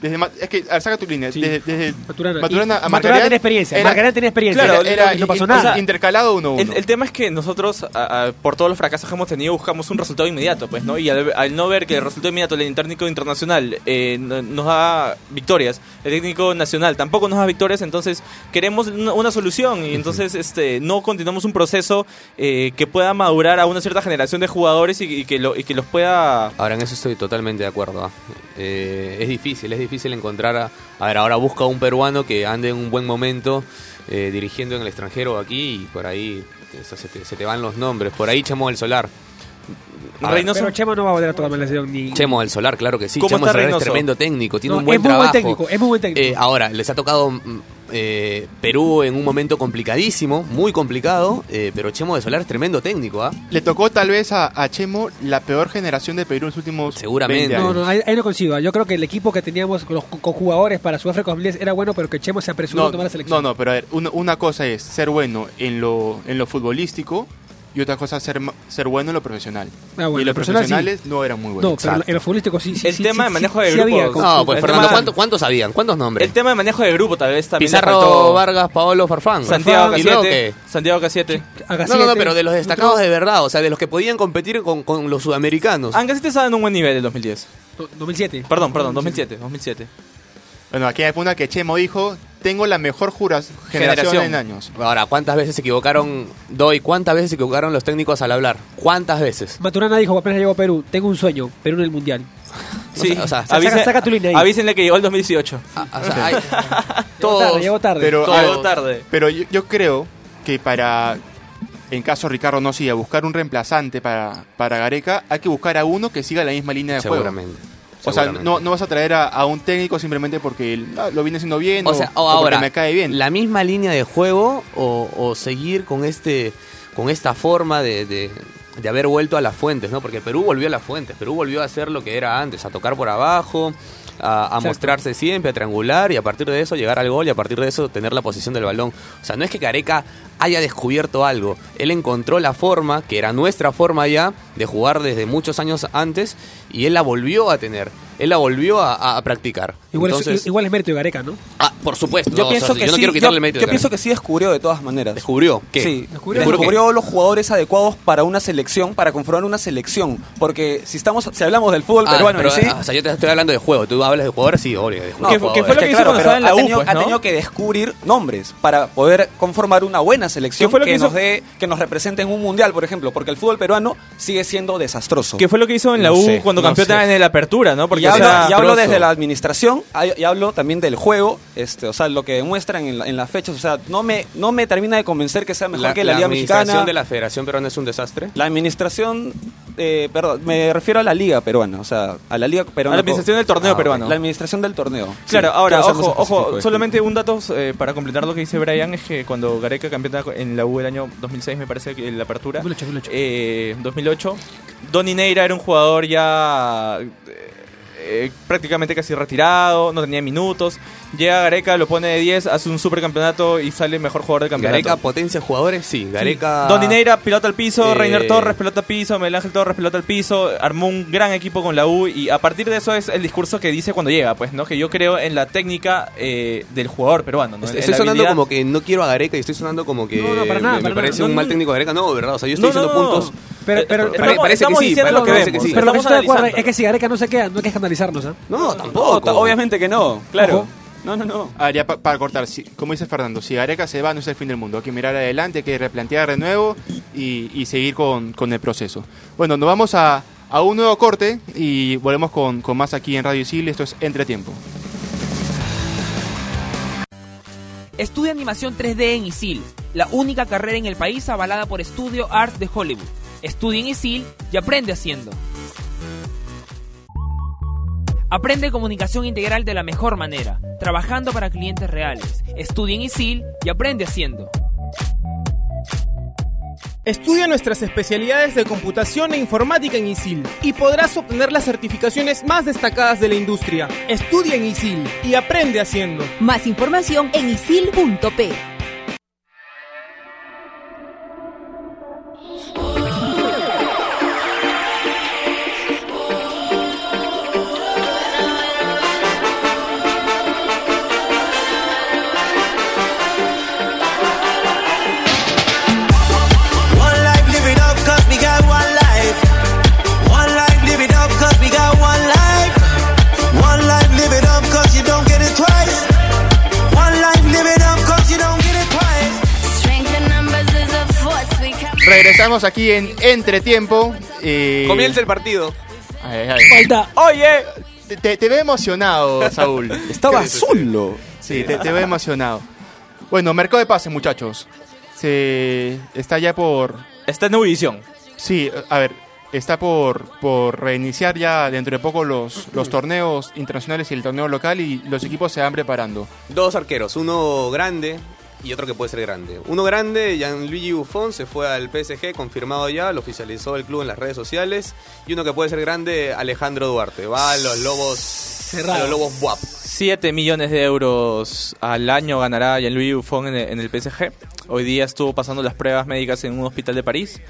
Desde, es que, a ver, saca tu línea. Sí. Desde, desde Maturana. Maturana a tenía experiencia. era- Margarán tenía experiencia. Claro, Era- era, no pasó nada. intercalado uno uno. El, el tema es que nosotros, a- a- por todos los fracasos que hemos tenido, buscamos un resultado inmediato, pues, ¿no? Y al, al no ver que el resultado inmediato del técnico internacional eh, no- nos da victorias, el técnico nacional tampoco nos da victorias, entonces queremos una, una solución y entonces este no continuamos un proceso eh, que pueda madurar a una cierta generación de jugadores y, y que, lo, y que los pueda... Ahora, en eso estoy totalmente de acuerdo. ¿ah? Eh, es difícil, es difícil encontrar a... A ver, ahora busca un peruano que ande en un buen momento eh, dirigiendo en el extranjero aquí y por ahí eso, se, te, se te van los nombres. Por ahí Chemo del Solar. A Reynoso- Pero Chemo no va a volver a tomarme la decisión ni. Chemo del Solar, claro que sí. ¿Cómo Chemo del Solar es tremendo técnico, tiene No, un buen es muy buen trabajo. técnico, es muy buen técnico. Eh, ahora, les ha tocado mm, eh, Perú en un momento complicadísimo, muy complicado, eh, pero Chemo del Solar es tremendo técnico, ¿ah? Le tocó tal vez a, a Chemo la peor generación de Perú en los últimos Seguramente. 20 No, años. no, ahí, ahí no coincido. Yo creo que el equipo que teníamos con los con jugadores para Sudáfrica 2010 era bueno, pero que Chemo se apresuró a tomar la selección. no, no, pero a ver, una, una cosa es ser bueno en lo, en lo futbolístico y otra cosa ser, ma- ser bueno en lo profesional. Ah, bueno, y los sí. profesionales no eran muy buenos. No, pero en lo futbolístico sí, sí. El sí, tema sí, de manejo sí, de sí había grupos. con- No, pues el Fernando, tema- ¿cuántos, ¿cuántos habían? ¿Cuántos nombres? El tema de manejo de grupo tal vez también Pizarro, Vargas, Paolo, Farfán. Santiago ¿Y luego Casiete. Santiago Casiete. No, no, no, pero de los destacados de verdad, o sea, de los que podían competir con, con los sudamericanos. Ancasite estaba en un buen nivel en 2010. do- 2007. Perdón, perdón, 2007, 2007. Bueno, aquí hay una que Chemo dijo tengo la mejor jura- generación, Generación. en años. Ahora, ¿cuántas veces se equivocaron, Doy? ¿Cuántas veces se equivocaron los técnicos al hablar? ¿Cuántas veces? Maturana dijo apenas llegó a Perú, tengo un sueño, Perú en el Mundial. Sí, o sea, saca- tu línea ahí. Avísenle que llegó el 2018. O sea, hay- Llegó todos- tarde, llegó tarde. Pero, a llegó tarde. pero yo, yo creo que para, en caso Ricardo no siga, buscar un reemplazante para, para Gareca, hay que buscar a uno que siga la misma línea de juego. seguramente. O sea, no, no vas a traer a, a un técnico simplemente porque él, ah, lo viene haciendo bien O o, sea, o o porque ahora, me cae bien. la misma línea de juego o, o seguir con este con esta forma de, de- de haber vuelto a las fuentes, ¿no? Porque Perú volvió a las fuentes, Perú volvió a hacer lo que era antes, a tocar por abajo, a, a mostrarse siempre, a triangular y a partir de eso llegar al gol y a partir de eso tener la posición del balón. O sea, no es que Careca haya descubierto algo, él encontró la forma, que era nuestra forma ya, de jugar desde muchos años antes y él la volvió a tener, él la volvió a, a practicar. Igual, es, igual es mérito de Gareca, ¿no? Ah, por supuesto. Yo no, pienso o sea, que yo no sí, quiero quitarle yo, mérito. yo pienso que sí descubrió de todas maneras. ¿Descubrió qué? Sí, Descubrió descubrió, los jugadores adecuados para una selección, para conformar una selección. Porque si estamos, si hablamos del fútbol Ah, peruano, pero, sí, ah, o sea, yo te estoy hablando de juego. Tú hablas de jugadores, sí, obvio. De No, ¿Qué jugadores. fue- qué fue lo es que hizo cuando pero estaba en la ha U, tenido, pues, ha ¿no? tenido que descubrir nombres para poder conformar una buena selección ¿Qué fue lo que, que hizo? nos dé, que nos represente en un mundial, por ejemplo, porque el fútbol peruano sigue siendo desastroso. ¿Qué fue lo que hizo en la No U sé, cuando no campeona sé. en la apertura, no? y o hablo, sea, y hablo desde la administración y hablo también del juego, este, o sea, lo que demuestran en, la- en las fechas, o sea, no me, no me termina de convencer que sea mejor La, que la, la Liga administración Mexicana. de la Federación Peruana es un desastre. La administración, eh, perdón, me refiero a la Liga peruana, o sea, a la Liga peruana. A la administración del torneo Ah, peruano. La administración del torneo. Claro, Sí, ahora, ojo, ojo, solamente un dato eh, para completar lo que dice Brian es que cuando Gareca campeona en la U el año 2006, me parece que en la apertura, 2008, 2008. eh, 2008, Donny Neira era un jugador ya eh, prácticamente casi retirado, no tenía minutos. Llega Gareca, lo pone de 10, hace un supercampeonato y sale mejor jugador del campeonato. Gareca potencia jugadores, sí. Gareca. Don Dineira, pelota al piso, Eh, Reiner Torres, pelota al piso, Miguel Ángel Torres, pelota al piso, armó un gran equipo con la U y a partir de eso es el discurso que dice cuando llega, pues, ¿no? Que yo creo en la técnica eh, del jugador peruano, Estoy sonando habilidad. como que no quiero a Gareca y estoy sonando como que No, no, para nada, me, parece un No, mal técnico de Gareca. No, ¿verdad? O sea, yo estoy No, diciendo no, no. puntos. Pero, pero, Eh, pero, pare- parece que sí, diciendo parece lo que que vemos, sí. pero lo que estoy de acuerdo es que si Gareca no se queda, no hay que escandalizarnos, ¿ah? No, tampoco. ta- obviamente que no, claro. Ojo. No, no, no. A ver, ya pa- para cortar, si- como dice Fernando, si Gareca se va no es el fin del mundo, hay que mirar adelante, hay que replantear de nuevo y, y seguir con, con el proceso. Bueno, nos vamos a, a un nuevo corte y volvemos con, con más aquí en Radio Isil, esto es Entretiempo. Estudia animación 3D en ISIL, la única carrera en el país avalada por Studio Arts de Hollywood. Estudia en ISIL y aprende haciendo. Aprende comunicación integral de la mejor manera, trabajando para clientes reales. Estudia en ISIL y aprende haciendo. Estudia nuestras especialidades de computación e informática en ISIL y podrás obtener las certificaciones más destacadas de la industria. Estudia en ISIL y aprende haciendo. Más información en isil.p. Regresamos aquí en Entretiempo. eh, Comienza el partido. ay, ay. Falta. Oye, Te, te- te veo emocionado, Saúl. Estaba solo. Sí, te, te veo emocionado. Bueno, mercado de pases, muchachos. Se está ya por... está en Ubivisión. Sí, a ver, está por, por reiniciar ya dentro de poco los, los torneos internacionales y el torneo local y los equipos se van preparando. Dos arqueros, uno grande y otro que puede ser grande. Uno grande, Gianluigi Buffon, se fue al PSG, confirmado ya, lo oficializó el club en las redes sociales. Y uno que puede ser grande, Alejandro Duarte. Va a los Lobos, a los Lobos Buap. 7 millones de euros al año ganará Jean-Louis Buffon en el, en el PSG. Hoy día estuvo pasando las pruebas médicas en un hospital de París.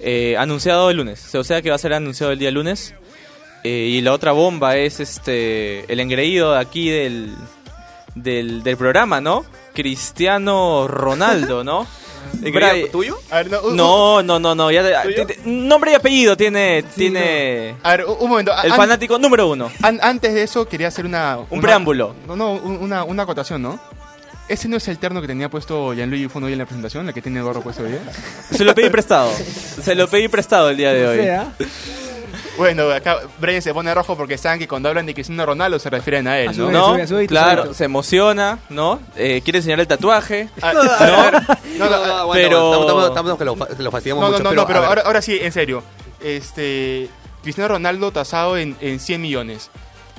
Eh, anunciado el lunes, o sea que va a ser anunciado el día lunes. Eh, y la otra bomba es este el engreído de aquí del, del, del programa, ¿no? Cristiano Ronaldo, ¿no? Brian- ¿Tuyo? A ver, no, un- No, no, no, no. Ya, ¿Tuyo? te- te- nombre y apellido tiene, tiene A ver, un momento. el an- fanático número uno. an- antes de eso quería hacer una... Un una- preámbulo. No, no, un- una, una acotación, ¿no? ¿Ese no es el terno que tenía puesto Gianluigi Buffon hoy en la presentación, la que tiene el gorro puesto hoy? Se lo pedí prestado. Se lo pedí prestado el día de hoy. Bueno, acá Brian se pone rojo porque saben que cuando hablan de Cristiano Ronaldo se refieren a él, ¿no? ¿No? claro, se emociona, ¿no? Eh, quiere enseñar el tatuaje. Ah, ¿no? No, no, pero... estamos- que lo, fastidiamos No, no, mucho. no, pero, no, pero ver. ahora, ahora sí, en serio. Este. Cristiano Ronaldo tasado en, en 100 millones.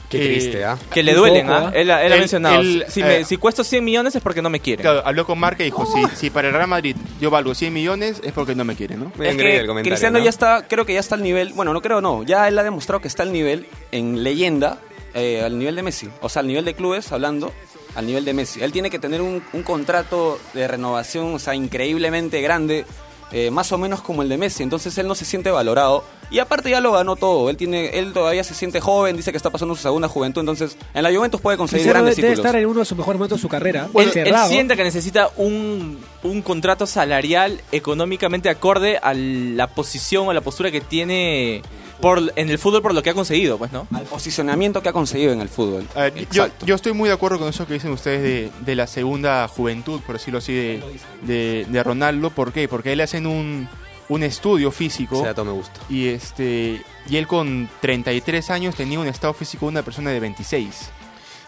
Qué Eh, triste, ¿ah? Que le duelen, ¿ah? Él, él ha Él- mencionado. él, si, eh, me, si cuesto 100 millones es porque no me quiere. Claro, habló con Marca y dijo, si, si para el Real Madrid yo valgo 100 millones es porque no me quieren, ¿no? Es que Cristiano ya está, creo que ya está al nivel, bueno, no creo, no, ya él ha demostrado que está al nivel en leyenda, eh, al nivel de Messi, o sea, al nivel de clubes, hablando, al nivel de Messi. Él tiene que tener un, un contrato de renovación, o sea, increíblemente grande, eh, más o menos como el de Messi, entonces él no se siente valorado. Y aparte ya lo ganó todo, él tiene, él todavía se siente joven, dice que está pasando su segunda juventud, entonces en la Juventus puede conseguir Cristiano grandes debe títulos. estar en uno de sus mejores momentos de su carrera. Él, siente que necesita un, un contrato salarial económicamente acorde a la posición o la postura que tiene por, en el fútbol por lo que ha conseguido, pues, ¿no? Al posicionamiento que ha conseguido en el fútbol. Ver, yo, yo estoy muy de acuerdo con eso que dicen ustedes de, de la segunda juventud, por decirlo así, de, de, de Ronaldo. ¿Por qué? Porque él hacen un, un estudio físico. Ese dato me gusta. Y, este, y él con 33 años tenía un estado físico de una persona de 26.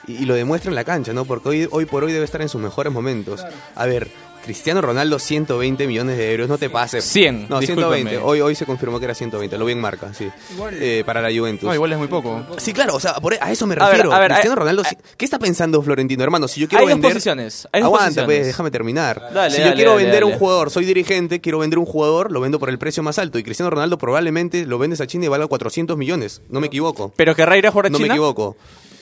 Y, y lo demuestra en la cancha, ¿no? Porque hoy, hoy por hoy debe estar en sus mejores momentos. A ver, Cristiano Ronaldo, 120 millones de euros, no te pases. 100, No, discúlpame. 120. Hoy, hoy se confirmó que era 120, lo vi en marca, sí. Eh, para la Juventus. No, igual es muy poco. Sí, claro, o sea, por- a eso me A ver, refiero. a ver, Cristiano Ronaldo, ¿qué está pensando Florentino, hermano? Si yo quiero Hay dos vender... posiciones, hay dos Aguanta, posiciones. pues, déjame terminar. Dale, si yo quiero dale, vender dale. un jugador, soy dirigente, quiero vender un jugador, lo vendo por el precio más alto. Y Cristiano Ronaldo probablemente lo vendes a China y valga 400 millones. No me equivoco. ¿Pero querrá ir a jugar a No me equivoco.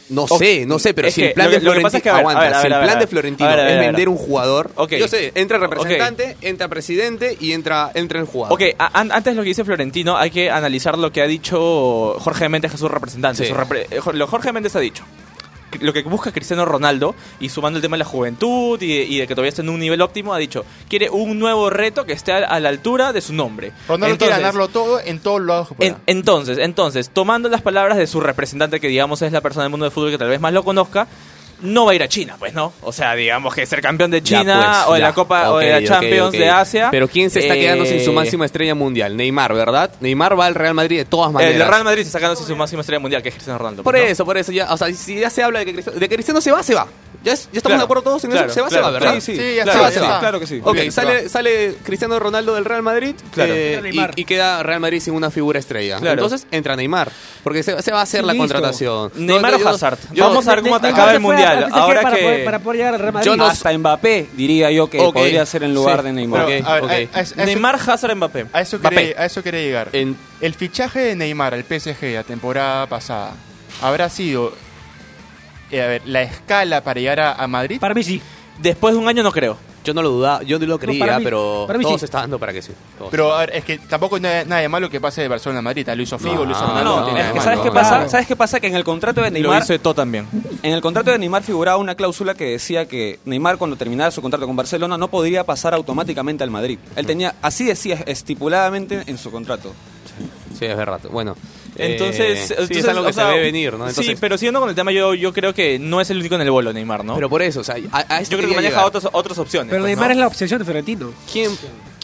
No O- sé, no sé, pero es si el plan de Florentino, aguanta, si el plan de Florentino es vender un jugador, Ok. yo sé, entra representante, entra presidente y entra, entra el jugador. Ok, a- an- antes de lo que dice Florentino, hay que analizar lo que ha dicho Jorge Méndez, que es su representante. Sí. Su repre- eh, lo Jorge Méndez ha dicho. Lo que busca Cristiano Ronaldo, y sumando el tema de la juventud y de, y de que todavía está en un nivel óptimo, ha dicho, quiere un nuevo reto que esté a, a la altura de su nombre. Ronaldo quiere Entonces, ganarlo todo en todos lados en- entonces, entonces, tomando las palabras de su representante, que digamos es la persona del mundo del fútbol que tal vez más lo conozca, no va a ir a China, pues, ¿no? O sea, digamos que ser campeón de Ya, China pues, o de ya. la Copa o de la Champions de Asia. Pero ¿quién se está eh, quedando sin su máxima estrella mundial? Neymar, ¿verdad? Neymar va al Real Madrid de todas maneras. El Real Madrid está sacando sin su máxima estrella mundial, que es Cristiano Ronaldo. Por pues, ¿no? eso, por eso, ya, o sea, si ya se habla de que Cristiano, de que Cristiano se va, se va. ¿Ya, es- ya estamos Claro, de acuerdo todos en claro, eso? Se va, claro, se va, ¿verdad? claro. Sí, Sí, ya Claro, está, sí, ya está. claro que sí. Ok, Bien, se sale, va. sale Cristiano Ronaldo del Real Madrid Claro. eh, y, y queda Real Madrid sin una figura estrella. Claro. Entonces entra Neymar, porque se, se va a hacer la contratación. Neymar No, o Hazard. yo- Vamos a ver cómo acaba el se fue mundial. Ahora para, que... poder, para poder llegar al Real Madrid. Yo no- Hasta Mbappé, diría yo, que podría ser en lugar Sí. de Neymar. Pero, a a- Neymar, Hazard, Mbappé. A eso, quería, a eso quería llegar. El fichaje de Neymar al PSG la temporada pasada habrá sido eh, a ver, la escala para llegar a, a Madrid. Para mí sí. Después de un año no creo. Yo no lo dudaba, yo no lo creía, para mí- pero para mí todo sí. se está dando para que sí. Todo. Pero a ver, es que tampoco hay nada, nada de malo que pase de Barcelona a Madrid. Lo hizo Figo, lo hizo No. No, no tiene es nada que de ¿sabes malo. qué pasa? Claro. ¿Sabes qué pasa? Que en el contrato de Lo Neymar, hizo también. en el contrato de Neymar figuraba una cláusula que decía que Neymar cuando terminara su contrato con Barcelona no podría pasar automáticamente al Madrid. Él tenía, así decía estipuladamente en su contrato. Sí, es verdad. Bueno, Entonces, eh, sí, es algo que o sea, se ve venir, ¿no? sí, pero siguiendo con el tema, yo, yo creo que no es el único en el bolo Neymar, ¿no? pero por eso, o sea, a, a esto yo creo que maneja llegar. otras, otras opciones. Pero pues, Neymar ¿no? es la obsesión de Florentino. ¿Quién,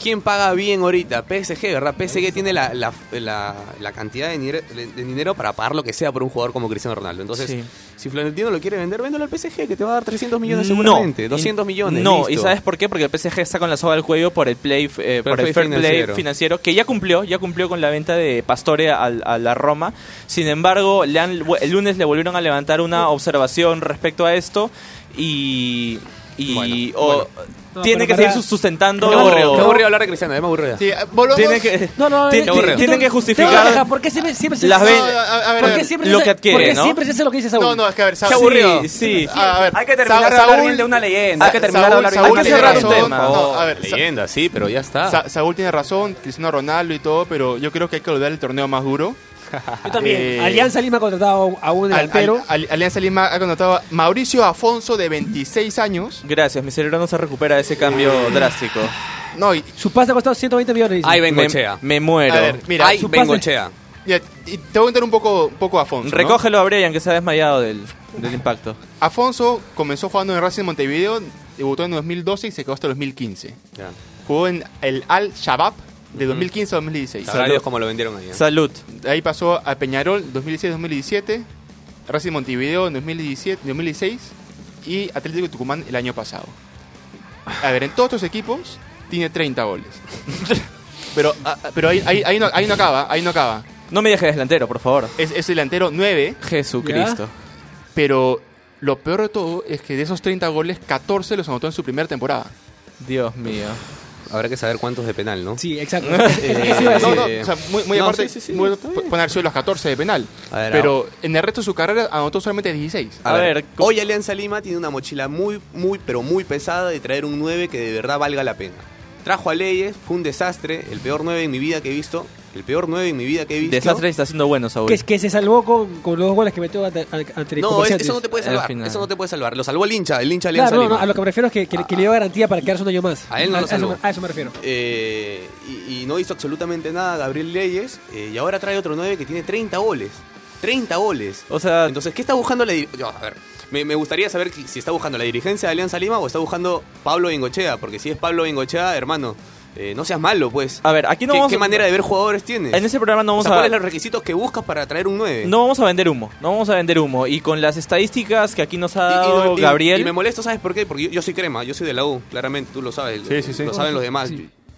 ¿Quién paga bien ahorita? PSG, ¿verdad? PSG tiene la, la, la, la cantidad de dinero, de dinero para pagar lo que sea por un jugador como Cristiano Ronaldo. Entonces, Sí. si Florentino lo quiere vender, véndelo al PSG, que te va a dar 300 millones No. seguramente. 200 Y- millones. No, listo. y ¿sabes por qué? Porque el PSG está con la soga al cuello por el play, eh, por el fair play financiero. que ya cumplió, ya cumplió con la venta de Pastore al- a, la Roma. Sin embargo, le han- el lunes le volvieron a levantar una observación respecto a esto y, y Bueno, o- bueno. No, tiene pero que para- seguir sustentando. Qué aburrido, qué aburrido hablar de Cristiano, ya me aburrido. Sí, que, No, no, tiene- eh, tienen que justificar ¿Por qué siempre, siempre se las ven- No, a- a ver, a ¿Por qué ver. siempre lo que adquiere, porque ¿no? siempre se hace lo que dice Saúl? No, no, es que a ver, Saúl. Qué aburrido. Sí. Sí. A ver, Hay que terminar de hablar bien de una leyenda. Hay que terminar de hablar bien Saúl de una tiene tiene cerrar un tema. No, a ver, Leyenda, sí, pero ya está. Sa- Saúl tiene razón, Cristiano Ronaldo y todo, pero yo creo que hay que olvidar el torneo más duro. Yo también. Eh, Alianza Lima ha contratado a un delantero. al- al- Alianza Lima ha contratado a Mauricio Afonso de 26 años. Gracias, mi cerebro no se recupera de ese cambio drástico. No, y, Su pase ha costado 120 millones. dice. Ahí Me, Bengochea. me muero. a ver, mira, Ay, su Bengochea. y te voy a contar un poco, un poco a Afonso. ¿no? Recógelo a Brian que se ha desmayado del, del impacto. Afonso comenzó jugando en Racing Montevideo, debutó en 2012 y se quedó hasta 2015. Jugó en el Al Shabab de 2015 a 2016. Sabrá Dios cómo lo vendieron ahí. ¿eh? Salud. De ahí pasó a Peñarol 2016-2017, Racing Montevideo en 2017, 2016 y Atlético de Tucumán el año pasado. A ver, en todos estos equipos tiene 30 goles. pero ah, ah, pero ahí, ahí, ahí no, ahí no acaba, ahí no acaba. No me dejes delantero, por favor. Es, es delantero 9. Jesucristo. Pero lo peor de todo es que de esos 30 goles, 14 los anotó en su primera temporada. Dios mío. Habrá que saber cuántos de penal, ¿no? Sí, exacto. Eh. No, no, o sea, muy, muy No, aparte, sí, muy- sido los 14 de penal. A ver, pero en el resto de su carrera anotó solamente 16. A, ver, hoy Alianza Lima tiene una mochila muy, muy, pero muy pesada de traer un 9 que de verdad valga la pena. Trajo a Leyes, fue un desastre, el peor 9 en mi vida que he visto. El peor 9 en mi vida que he visto. Desastre está haciendo bueno, Saúl. Que, que se salvó con, con los dos goles que metió ante, ante No, es- Comerciantes. eso no te puede Al salvar. Eso no te puede salvar. Lo salvó el hincha, el hincha Claro, no, Lima. no, a lo que me refiero es que, que, que le dio garantía para quedarse un año más. A él no lo salvó. a eso me refiero. Eh, y, y no hizo absolutamente nada Gabriel Leyes. eh, y ahora trae otro 9 que tiene 30 goles. 30 goles. O sea, Entonces, ¿qué está buscando la yo, A ver, me, me gustaría saber si está buscando la dirigencia de Alianza Lima o está buscando Pablo Bengochea. Porque si es Pablo Bengochea, hermano, eh, no seas malo, pues. a ver, aquí no ¿Qué, vamos qué a- manera de ver jugadores tienes? En ese programa no O vamos sea, a... ¿Cuáles son los requisitos que buscas para traer un 9? No vamos a vender humo, no vamos a vender humo. Y con las estadísticas que aquí nos ha y- dado y- Gabriel... Y me molesto, ¿sabes por qué? Porque yo, yo soy crema, yo soy de la U, claramente, tú lo sabes. Sí, sí, sí. Lo saben los demás.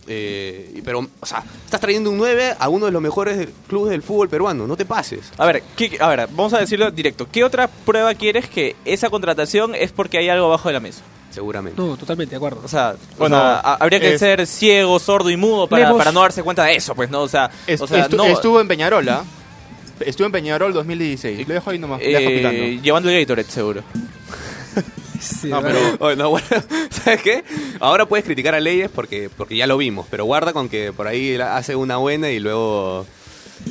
Eh, pero, o sea, estás trayendo un 9 a uno de los mejores clubes del fútbol peruano, no te pases. A ver, ¿qué- a ver, vamos a decirlo directo. ¿Qué otra prueba quieres que esa contratación es porque hay algo abajo de la mesa? Seguramente. No, totalmente, de acuerdo. O sea, O o sea, sea, a- habría que es- ser ciego, sordo y mudo para, Lemos- para no darse cuenta de eso, pues, ¿no? O sea, Est- o sea estu- no, Estuvo en Peñarol, ¿ah? Estuvo en Peñarol 2016. Lo dejo ahí nomás, lo dejo eh, picando. llevando el Gatorade, seguro. Sí, No, pero Oye, no, bueno, ¿Sabes qué? Ahora puedes criticar a Leyes porque, porque ya lo vimos, pero guarda con que por ahí hace una buena y luego,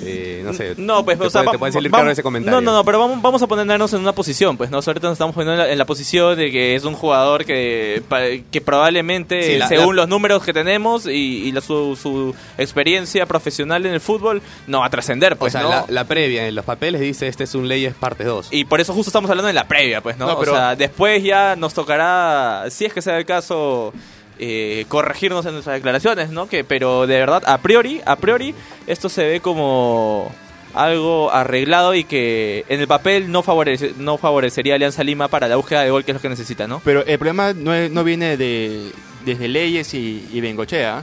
eh, no sé, No, pues, te, o sea, puede, va- te puede salir vamos- caro ese comentario. No, no, no, pero vamos, vamos a ponernos en una posición, pues, ¿no? Ahorita nos estamos poniendo en la, en la posición de que es un jugador que, que probablemente, Sí, la- según la- los números que tenemos y, y la- su, su experiencia profesional en el fútbol, no va a trascender, pues, o sea, ¿no? la, la previa en los papeles dice este es un Leyes parte 2. Y por eso justo estamos hablando de la previa, pues, ¿no? No, pero- O sea, después ya nos tocará, si es que sea el caso, eh, corregirnos en nuestras declaraciones, ¿no? Que, pero de verdad, a priori, a priori, esto se ve como algo arreglado y que en el papel no, favorece, no favorecería a Alianza Lima para la búsqueda de gol que es lo que necesita, ¿no? Pero el problema no, es- no viene de desde Leyes y, y Bengochea.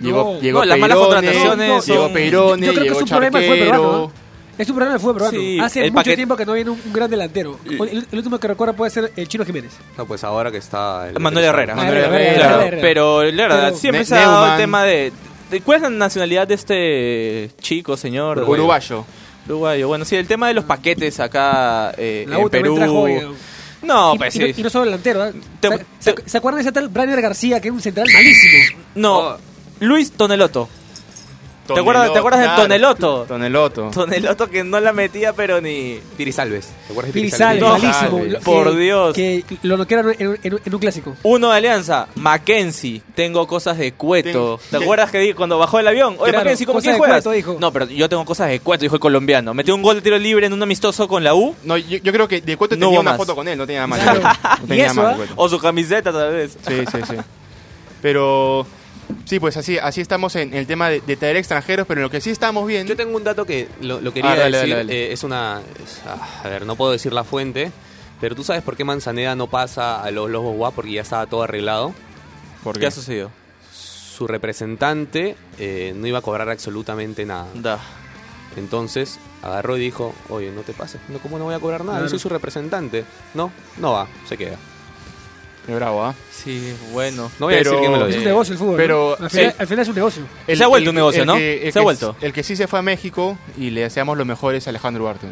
Llegó, No, llegó no, las malas contrataciones llegó son- Peirone, Yo creo que llegó es un problema del fútbol Charquero. peruano, ¿no? Es un problema del fútbol peruano. Sí, Hace mucho tiempo que no viene un, un gran delantero. El, el último que recuerdo puede ser el Chino Jiménez. No, pues ahora que está... el- Manuel Herrera. Manuel Herrera, Claro, Herrera, Herrera. Pero la verdad, Pero- siempre Ne- se ha dado el tema de, de- ¿Cuál es la nacionalidad de este chico, señor? Uruguayo. Uruguayo. Bueno, sí, el tema de los paquetes acá eh, La en Perú. trajo, eh, No, y, pues y no, sí. y no solo delantero. ¿eh? Te- ¿Se, se acuerdan de ese tal Brainer García, que era un central malísimo? No, Luis Toneloto. ¿Te acuerdas, ¿Te acuerdas de Claro. Toneloto? Toneloto. Toneloto que no la metía, pero ni. Pirisalves. ¿Te acuerdas de Pirizales, No, malísimo. Por que- Dios. Que lo noquearon en, en- en un clásico. Uno de Alianza, Mackenzie. Tengo cosas de cueto. ¿Te acuerdas que cuando bajó el avión? Oye, Claro, Mackenzie, ¿cómo quién juegas? cueto, dijo. No, pero yo tengo cosas de cueto, dijo el colombiano. Metió un gol de tiro libre en un amistoso con la U. No, yo, yo creo que de cuento No tenía una más. foto con él, no tenía nada más. Claro. No Y tenía eso, nada más. O su camiseta, tal vez. Sí, sí, sí. Pero sí, pues así, así estamos en el tema de, de traer extranjeros, pero lo que sí estamos viendo. Yo tengo un dato que lo, lo quería Ah, dale, decir. dale, dale. eh, es una. es- ah, a ver, no puedo decir la fuente. Pero tú sabes por qué Manzaneda no pasa a los Lobos Guá porque ya estaba todo arreglado. ¿Por ¿Qué ha sucedido? Su representante eh, no iba a cobrar absolutamente nada. Da. Entonces agarró y dijo: Oye, no te pases. No, ¿Cómo no voy a cobrar nada? Yo soy su representante. No, no va, se queda. Qué bravo, ¿ah? Sí, bueno. No voy a Pero- decir quién me lo Es un negocio el fútbol. pero- ¿no? al, final, sí. al final es un negocio. Se ha vuelto un negocio, ¿no? que- el Se ha que- vuelto. El que sí se fue a México y le deseamos lo mejor es Alejandro Ugarte.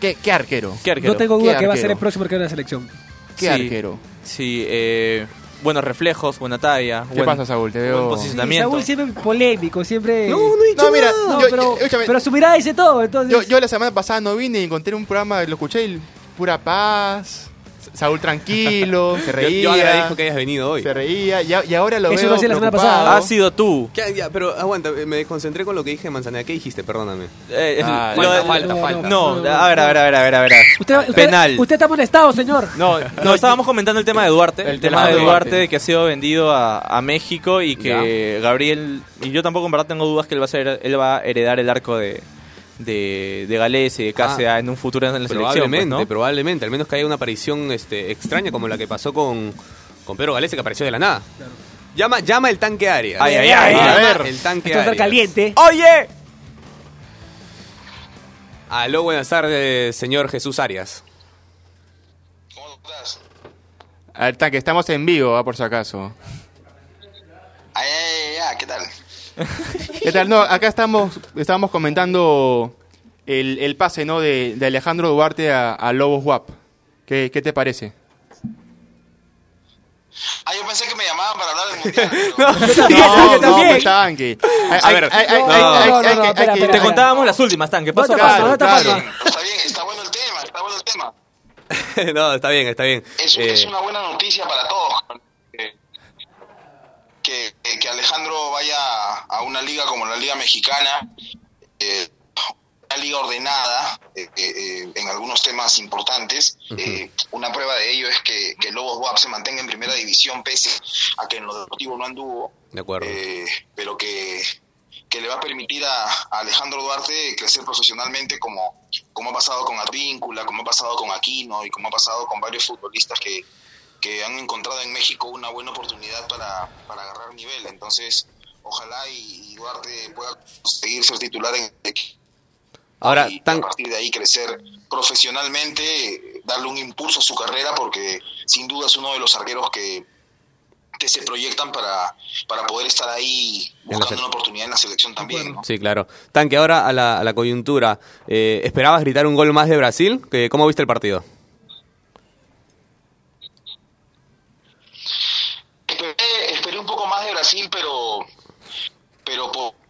¿Qué, qué arquero? ¿Qué arquero? No tengo ¿Qué duda que va a ser el próximo arquero de la selección. ¿Qué Sí. arquero? Sí, eh, buenos reflejos, buena talla. ¿Qué buen- pasa, Saúl? Te veo. buen Sí, posicionamiento. Saúl siempre polémico, siempre... No, no he dicho No, mira, nada. No, yo- pero, escúchame. pero su mirada dice todo, entonces... Yo, yo la semana pasada no vine y encontré un programa, lo escuché y pura paz, Saúl tranquilo, se Yo, reía. yo agradezco que hayas venido hoy. Se reía y, a- y ahora lo Eso veo lo hacía la semana pasada. Ha sido tú. ¿Qué- ya, pero aguanta, me desconcentré con lo que dije de Manzanera. ¿Qué dijiste? Perdóname. Eh, Ah, lo- falta, lo- falta, no, falta. No, No, no, a ver, a ver, a ver, a ver, a ver. Usted, usted- Penal. Usted está molestado, señor. No, no, estábamos comentando el tema de Duarte. El, El tema tema de Duarte, Duarte. de que ha sido vendido a, a México y que Gabriel. Y yo tampoco en verdad tengo dudas que él va a, ser, él va a heredar el arco de, de, de Gales y de Cáceres en un futuro en la selección. Probablemente, pues, ¿no? probablemente. Al menos que haya una aparición este, extraña como la que pasó con, con Pedro Galese, que apareció de la nada. Llama, llama el tanque Arias. Ay, ay, ay, Llama a ver. El tanque Esto va a estar Arias. caliente. ¡Oye! Aló, buenas tardes, señor Jesús Arias. Al tanque, estamos en vivo, ah, por si acaso. Ay, ay, ay, ay, ¿qué tal? ¿Qué tal? No, acá estamos, estábamos comentando el, el pase ¿no? de, de Alejandro Duarte a, a Lobos WAP. ¿Qué, ¿Qué te parece? Ah, yo pensé que me llamaban para hablar del mundial. pero- No, no, también. pues, tanque. A ver, no, no, no, no, Te contábamos las últimas, Tan. ¿Qué pasó? No te Claro, pasa, no te claro. pasa. Está bien, está bueno el tema, está bueno el tema. no, está bien, está bien. Es, Eh, es una buena noticia para todos. Eh, Que, Alejandro vaya a una liga como la Liga Mexicana, eh, una liga ordenada eh, en algunos temas importantes. Una prueba de ello es que, que Lobos WAP se mantenga en primera división pese a que en lo deportivo no anduvo. de acuerdo. eh, pero que, que le va a permitir a, a Alejandro Duarte crecer profesionalmente como, como ha pasado con Advíncula, como ha pasado con Aquino y como ha pasado con varios futbolistas que, que han encontrado en México una buena oportunidad para, para agarrar nivel. Entonces, ojalá y, y Duarte pueda conseguir ser titular en el equipo Ahora, y tan, a partir de ahí crecer profesionalmente, darle un impulso a su carrera porque sin duda es uno de los arqueros que, que se proyectan para, para poder estar ahí buscando una oportunidad en la selección también. ¿no? Sí, claro. Tanque, ahora a la, a la coyuntura. Eh, ¿Esperabas gritar un gol más de Brasil? ¿Que- ¿Cómo viste el partido? Esperé, esperé un poco más de Brasil, pero,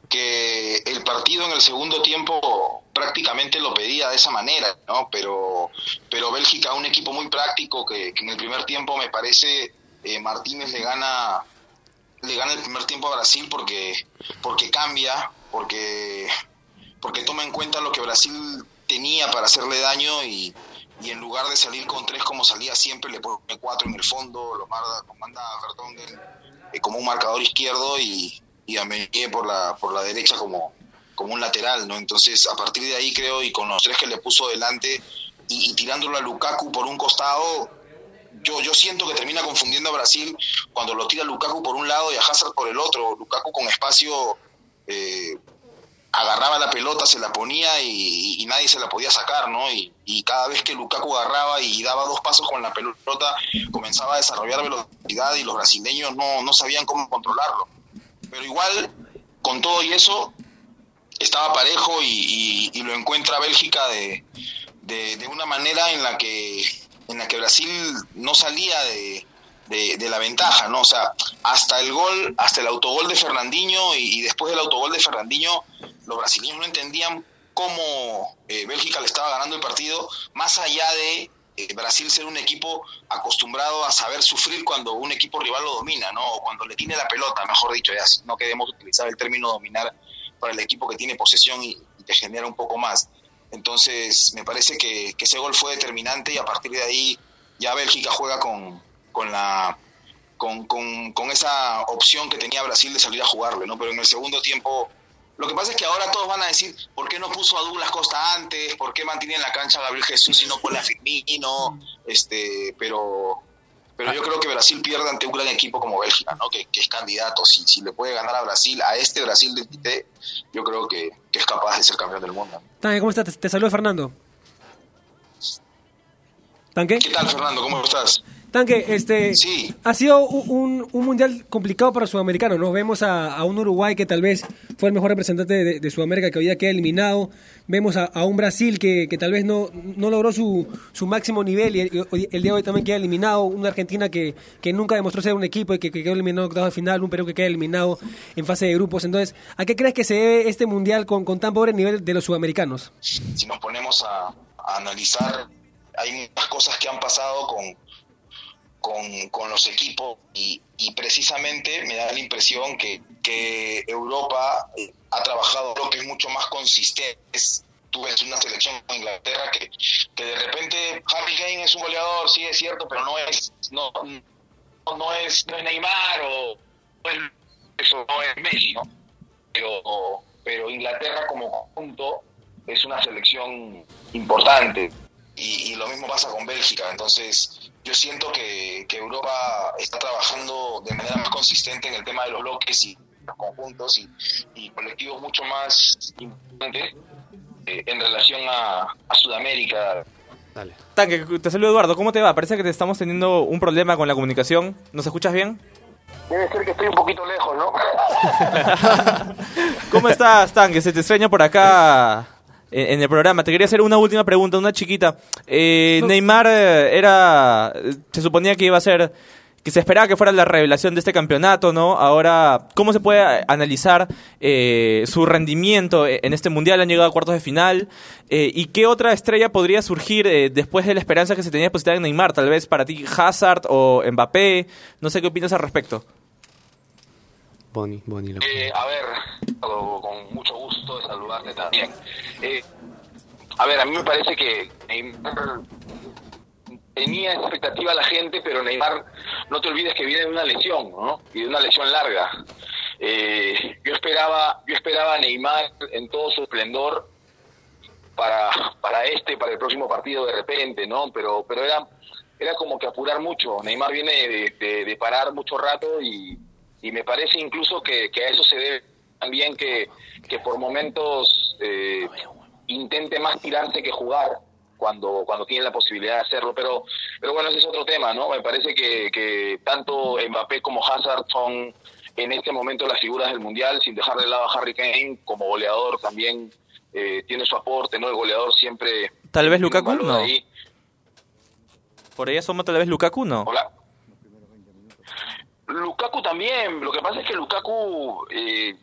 porque el partido en el segundo tiempo prácticamente lo pedía de esa manera, ¿no? Pero, pero Bélgica, un equipo muy práctico que, que en el primer tiempo me parece eh, Martínez le gana le gana el primer tiempo a Brasil porque porque cambia, porque porque toma en cuenta lo que Brasil tenía para hacerle daño y, y en lugar de salir con tres como salía siempre, le pone cuatro en el fondo, lo manda, lo manda Vertonghen eh, como un marcador izquierdo y, y a Meunier por la, por la derecha como, como un lateral, ¿no? Entonces, a partir de ahí creo, y con los tres que le puso delante y, tirándolo a Lukaku por un costado, yo, yo siento que termina confundiendo a Brasil cuando lo tira Lukaku por un lado y a Hazard por el otro. Lukaku con espacio eh, agarraba la pelota, se la ponía y, y nadie se la podía sacar, ¿no? Y, y cada vez que Lukaku agarraba y daba dos pasos con la pelota, comenzaba a desarrollar velocidad y los brasileños no, no sabían cómo controlarlo. Pero igual, con todo y eso, estaba parejo y, y- y lo encuentra Bélgica de, de, una manera en la que en la que Brasil no salía de, de, la ventaja, ¿no? O sea, hasta el gol, hasta el autogol de Fernandinho y, y después del autogol de Fernandinho, los brasileños no entendían cómo eh, Bélgica le estaba ganando el partido, más allá de eh, Brasil ser un equipo acostumbrado a saber sufrir cuando un equipo rival lo domina, ¿no? O cuando le tiene la pelota, mejor dicho, ya si no queremos utilizar el término dominar para el equipo que tiene posesión y, y te genera un poco más. Entonces, me parece que, ese gol fue determinante y a partir de ahí ya Bélgica juega con, con la con, con, con esa opción que tenía Brasil de salir a jugarle, ¿no? Pero en el segundo tiempo, lo que pasa es que ahora todos van a decir, ¿por qué no puso a Douglas Costa antes? ¿Por qué mantiene en la cancha a Gabriel Jesús y no pone a Firmino? Este, pero pero yo creo que Brasil pierde ante un gran equipo como Bélgica, ¿no? Que, que es candidato. Si, si le puede ganar a Brasil, a este Brasil del Tite, yo creo que, que es capaz de ser campeón del mundo. Tanque, ¿cómo estás? Te, te saluda Fernando. Tanque. ¿Qué tal, Fernando? ¿Cómo estás? Tanque, este, Sí. ha sido un, un- un mundial complicado para Sudamericano, ¿no? Vemos a, a un Uruguay que tal vez fue el mejor representante de, de Sudamérica que había quedado eliminado. Vemos a, a un Brasil que, que tal vez no, no logró su, su máximo nivel y el, el día de hoy también queda eliminado. Una Argentina que, que nunca demostró ser un equipo y que, que quedó eliminado en octavos de final. Un Perú que queda eliminado en fase de grupos. Entonces, ¿a qué crees que se debe este mundial con, con tan pobre nivel de los sudamericanos? si nos ponemos a, a analizar hay muchas cosas que han pasado con, con, con los equipos y, precisamente me da la impresión que, que Europa eh, ha trabajado bloques mucho más consistentes. Tú ves una selección como Inglaterra que, que de repente Harry Kane es un goleador, sí es cierto, pero no es no, no, es, no es Neymar o es, eso no es Messi, ¿no? Pero, pero Inglaterra como conjunto es una selección importante y lo mismo pasa con Bélgica. Entonces, yo siento que, que Europa está trabajando de manera más consistente en el tema de los bloques y los conjuntos y, y colectivos mucho más importantes eh, en relación a, a Sudamérica. Tanque, te saludo Eduardo, ¿cómo te va? Parece que te estamos teniendo un problema con la comunicación. ¿Nos escuchas bien? Debe ser que estoy un poquito lejos, ¿no? ¿Cómo estás, Tanque? Se te extraña por acá en, en el programa. Te quería hacer una última pregunta, una chiquita. Eh, Neymar eh, era, se suponía que iba a ser, que se esperaba que fuera la revelación de este campeonato, ¿no? Ahora, ¿cómo se puede analizar eh, su rendimiento en este mundial? Han llegado a cuartos de final. Eh, ¿Y qué otra estrella podría surgir eh, después de la esperanza que se tenía depositada en Neymar? Tal vez para ti Hazard o Mbappé. No sé qué opinas al respecto. Bonnie, Bonnie. Eh, a ver, con mucho también. Eh, a ver, a mí me parece que Neymar tenía expectativa la gente, pero Neymar, no te olvides que viene de una lesión, ¿no? Y de una lesión larga. Eh, yo esperaba, yo esperaba a Neymar en todo su esplendor para, para este, para el próximo partido de repente, ¿no? Pero, pero era, era como que apurar mucho. Neymar viene de, de- de parar mucho rato y, y me parece incluso que a eso se debe también que, que por momentos eh, intente más tirarse que jugar cuando cuando tiene la posibilidad de hacerlo pero pero bueno ese es otro tema no me parece que, que tanto Mbappé como Hazard son en este momento las figuras del mundial sin dejar de lado a Harry Kane como goleador también eh, tiene su aporte no el goleador siempre Tal vez Lukaku, no. ahí. Por ahí asoma tal vez Lukaku, ¿no? Hola. Lukaku también, lo que pasa es que Lukaku, eh,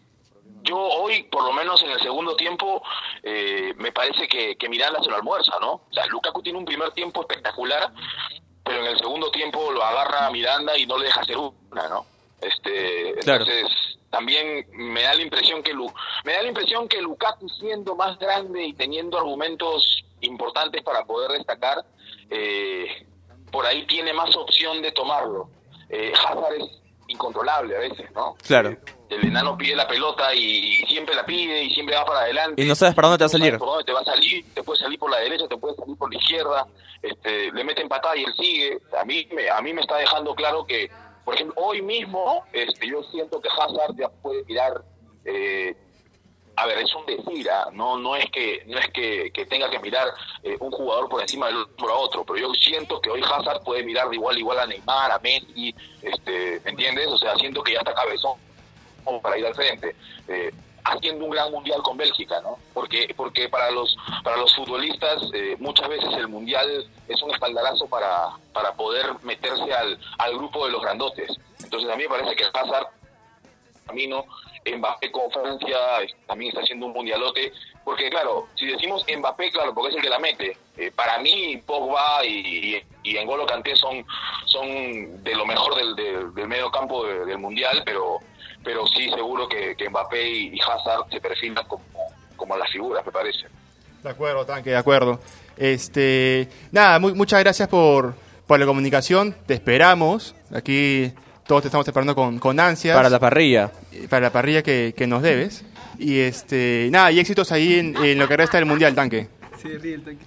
yo hoy, por lo menos en el segundo tiempo, eh, me parece que, que Miranda se lo almuerza, ¿no? O sea, Lukaku tiene un primer tiempo espectacular, pero en el segundo tiempo lo agarra a Miranda y no le deja hacer una, ¿no? Este, Claro. entonces también me da la impresión que Lu, me da la impresión que Lukaku siendo más grande y teniendo argumentos importantes para poder destacar, eh, por ahí tiene más opción de tomarlo. Eh, Hazard es incontrolable a veces, ¿no? Claro. El enano pide la pelota y siempre la pide y siempre va para adelante. Y no sabes para dónde te va a No salir. por dónde te va a salir, te puede salir por la derecha, te puede salir por la izquierda, este, le meten patada y él sigue. A mí, me, a mí me está dejando claro que, por ejemplo, hoy mismo este, yo siento que Hazard ya puede tirar, eh, a ver, es un decir, ¿ah? no no es que no es que, que tenga que mirar eh, un jugador por encima del otro a otro, pero yo siento que hoy Hazard puede mirar de igual a igual a Neymar, a Messi, este, ¿me entiendes? O sea, siento que ya está cabezón para ir al frente. Eh, haciendo un gran mundial con Bélgica, ¿no? Porque porque para los para los futbolistas eh, muchas veces el mundial es un espaldarazo para para poder meterse al, al grupo de los grandotes. Entonces a mí me parece que Hazard camino Mbappé con Francia también está haciendo un mundialote porque claro si decimos Mbappé claro porque es el que la mete Eh, para mí Pogba y, y, N'Golo Kanté son son de lo mejor del, del, del medio campo de- del mundial pero pero sí seguro que, que Mbappé y, Hazard se perfilan como como las figuras me parece De acuerdo, tanque, de acuerdo. Este, nada, mu- muchas gracias por, por la comunicación. Te esperamos. Aquí todos te estamos esperando con, con ansias. Para la parrilla. Para la parrilla que, que nos debes. Y este, nada, y éxitos ahí en, en lo que resta del mundial, tanque. Sí, ríe el tanque.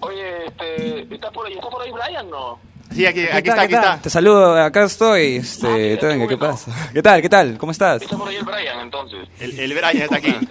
oye este está por ahí está por ahí Brian no Sí, aquí, aquí está, ¿Qué aquí está. Te saludo, acá estoy. Este, Tanque, ¿qué pasa? ¿Qué tal? ¿Qué tal? ¿Cómo estás? está por ahí el Brian entonces El, el Brian está aquí.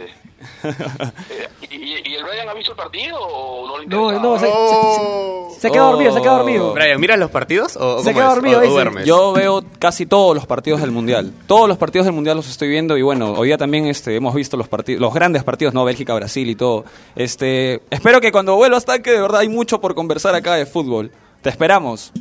Eh, ¿Y, y- el Brian ha visto el partido o no le interesa? No, no, se, Oh. se- se ha quedado dormido, se ha quedado dormido. Brian, ¿miras los partidos o, Se queda dormido, ¿O- o? Yo veo casi todos los partidos del Mundial. Todos los partidos del Mundial los estoy viendo y bueno, hoy día también este, hemos visto los partidos, los grandes partidos, ¿no? Bélgica, Brasil y todo. Este, espero que cuando vuelvas, Tanque, de verdad hay mucho por conversar acá de fútbol. Te esperamos.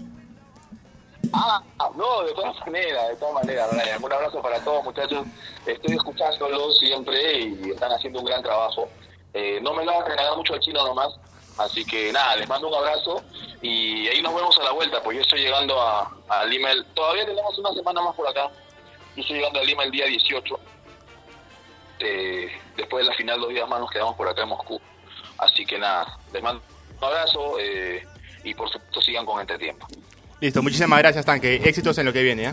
Ah, no, de todas maneras, de todas maneras. Un abrazo para todos, muchachos. Estoy escuchándolos siempre y están haciendo un gran trabajo. Eh, no me lo hagan regalar mucho al chino nomás, Así que nada, les mando un abrazo y ahí nos vemos a la vuelta, pues yo estoy llegando a, a Lima, el- todavía tenemos una semana más por acá, yo estoy llegando a Lima el día 18, Eh, después de la final dos días más nos quedamos por acá en Moscú, así que nada, les mando un abrazo eh, y por supuesto sigan con entretiempo. Listo, muchísimas gracias, Tanque. Éxitos en lo que viene, ¿eh?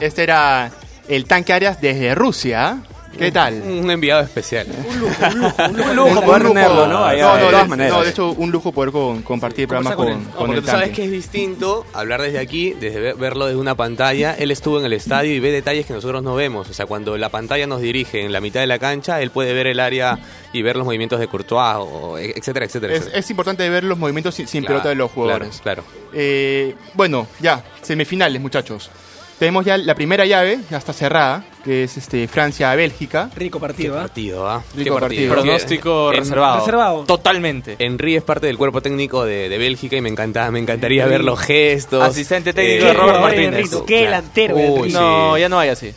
Este era el Tanque Arias desde Rusia. ¿Qué tal? Un enviado especial. Un lujo poder tenerlo, ¿no? Allá, no, no, de todas maneras. no, de hecho, un lujo poder con- compartir el programa con, con Porque el tú sabes que es distinto hablar desde aquí, desde ve- verlo desde una pantalla. Él estuvo en el estadio y ve detalles que nosotros no vemos. O sea, cuando la pantalla nos dirige en la mitad de la cancha, él puede ver el área y ver los movimientos de Courtois, o, e- etcétera, etcétera. Es, etcétera. es importante ver los movimientos sin, sin Claro, pelota de los jugadores. Claro, Eh, bueno, ya, semifinales, muchachos. Tenemos ya la primera llave, ya está cerrada, que es este Francia-Bélgica. Rico partido, ¿ah? partido, ¿ah? Rico Qué partido. Pronóstico En- reservado. Reservado. Totalmente. Henry es parte del cuerpo técnico de, de Bélgica y me encanta, me encantaría ver los gestos. Asistente técnico Eh, de Robert Martínez. Qué delantero, Uy. No, sí. ya no hay así.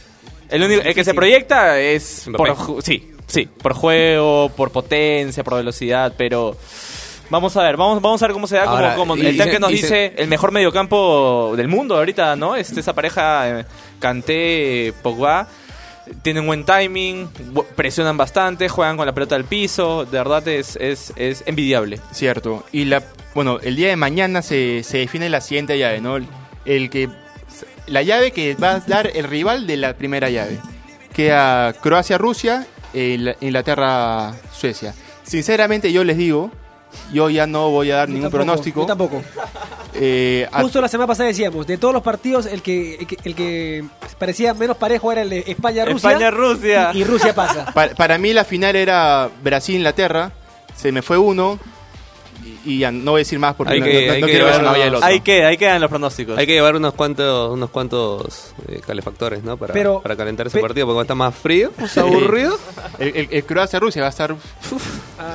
El, único, el que se proyecta es por ju- sí, sí, por juego, por potencia, por velocidad, pero vamos a ver, vamos, vamos a ver cómo se da, como- Ahora, como, y- el tanque nos y dice el mejor mediocampo del mundo ahorita, ¿no? Este, esa pareja eh, Kanté, Pogba tienen buen timing, presionan bastante, juegan con la pelota al piso, de verdad es, es, es envidiable. Cierto. Y la, bueno, el día de mañana se, se define la siguiente llave, ¿no? El, el que la llave que va a dar el rival de la primera llave. Queda Croacia-Rusia, e Ingl- Inglaterra-Suecia. Sinceramente yo les digo, yo ya no voy a dar ningún Tampoco, pronóstico. Yo tampoco. Eh, a- Justo la semana pasada decíamos, de todos los partidos, el que, el que, el que parecía menos parejo era el de España-Rusia. España-Rusia. Y, y Rusia pasa. pa- para mí la final era Brasil-Inglaterra, se me fue uno y, ya no voy a decir más porque Hay no, que- no- no hay que quiero que vaya el otro. Ahí queda, ahí quedan los pronósticos. Hay que llevar unos cuantos, unos cuantos eh, calefactores, ¿no? Para, Pero- para calentar ese pe- partido, porque va a estar más frío, Sí. aburrido. El, el- el Croacia-Rusia va a estar...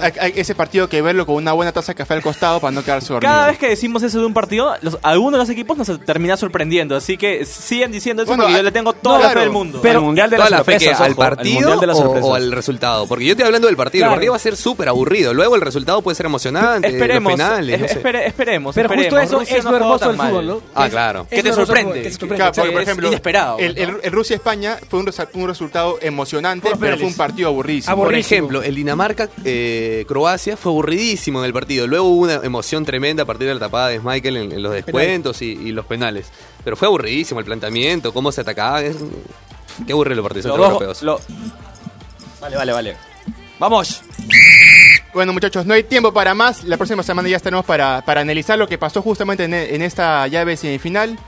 Hay- hay ese partido hay que verlo con una buena taza de café al costado para no quedarse dormido. Cada vez que decimos eso de un partido, los, algunos de los equipos nos termina sorprendiendo. Así que sigan diciendo eso Bueno, porque yo a- le tengo toda no, la fe claro. del mundo. Pero mundial de la fe que sorpresas, al partido de o, al resultado. Porque yo estoy hablando del partido. Claro. El partido va a ser súper aburrido. Luego el resultado puede ser emocionante. Esperemos, los penales, no es- sé. espere- esperemos. Pero justo eso Rusia es lo hermoso del mal. fútbol, ¿no? Ah, claro. ¿Qué te lo sorprende? que te sorprende. Claro, por, por ejemplo, inesperado, el, ¿no? el- el Rusia-España fue un, resultado emocionante, Por pero penales. fue un partido aburrísimo. Por Aburrísimo. ejemplo, el Dinamarca-Croacia fue aburridísimo en el partido. Luego hubo una emoción tremenda a partir de la tapada de Michael en, en los descuentos y, y los penales. Pero fue aburridísimo el planteamiento, cómo se atacaba. Es... Qué aburrido los partidos dos- europeos. lo- Vale, vale, vale. Vamos. Bueno, muchachos, no hay tiempo para más. La próxima semana ya estaremos para, para analizar lo que pasó justamente en, en esta llave semifinal.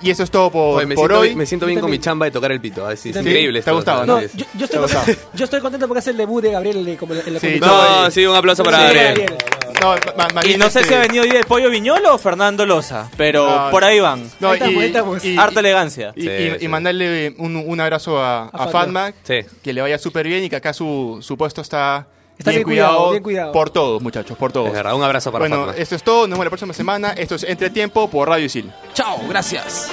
Y eso es todo por, Oye, me, por siento, hoy. me siento bien Yo con mi chamba de tocar el pito. Es, es increíble. ¿Te ha gustado, ¿no? Yo, yo estoy Te contento, yo estoy contento porque es el debut de Gabriel en, como en la Sí. No, sí, un aplauso para Sí, Gabriel. No, ma- más Y no sé este, si ha venido hoy el pollo viñolo o Fernando Loza, pero No, por ahí van. no, Ahí estamos, y- ahí estamos. y- Harta elegancia. Y, Sí, y- y sí. mandarle un, un abrazo a, a Fatma. Fatma, Sí. que le vaya súper bien y que acá su, su puesto está, Está bien cuidado, bien cuidado. por todos, muchachos, por todos. Es verdad, un abrazo para bueno, Fatma. esto es todo. Nos vemos la próxima semana. Esto es Entretiempo por Radio Isil. Chao, gracias.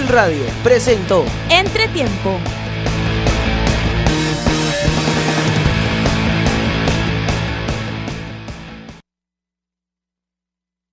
Radio presentó Entretiempo.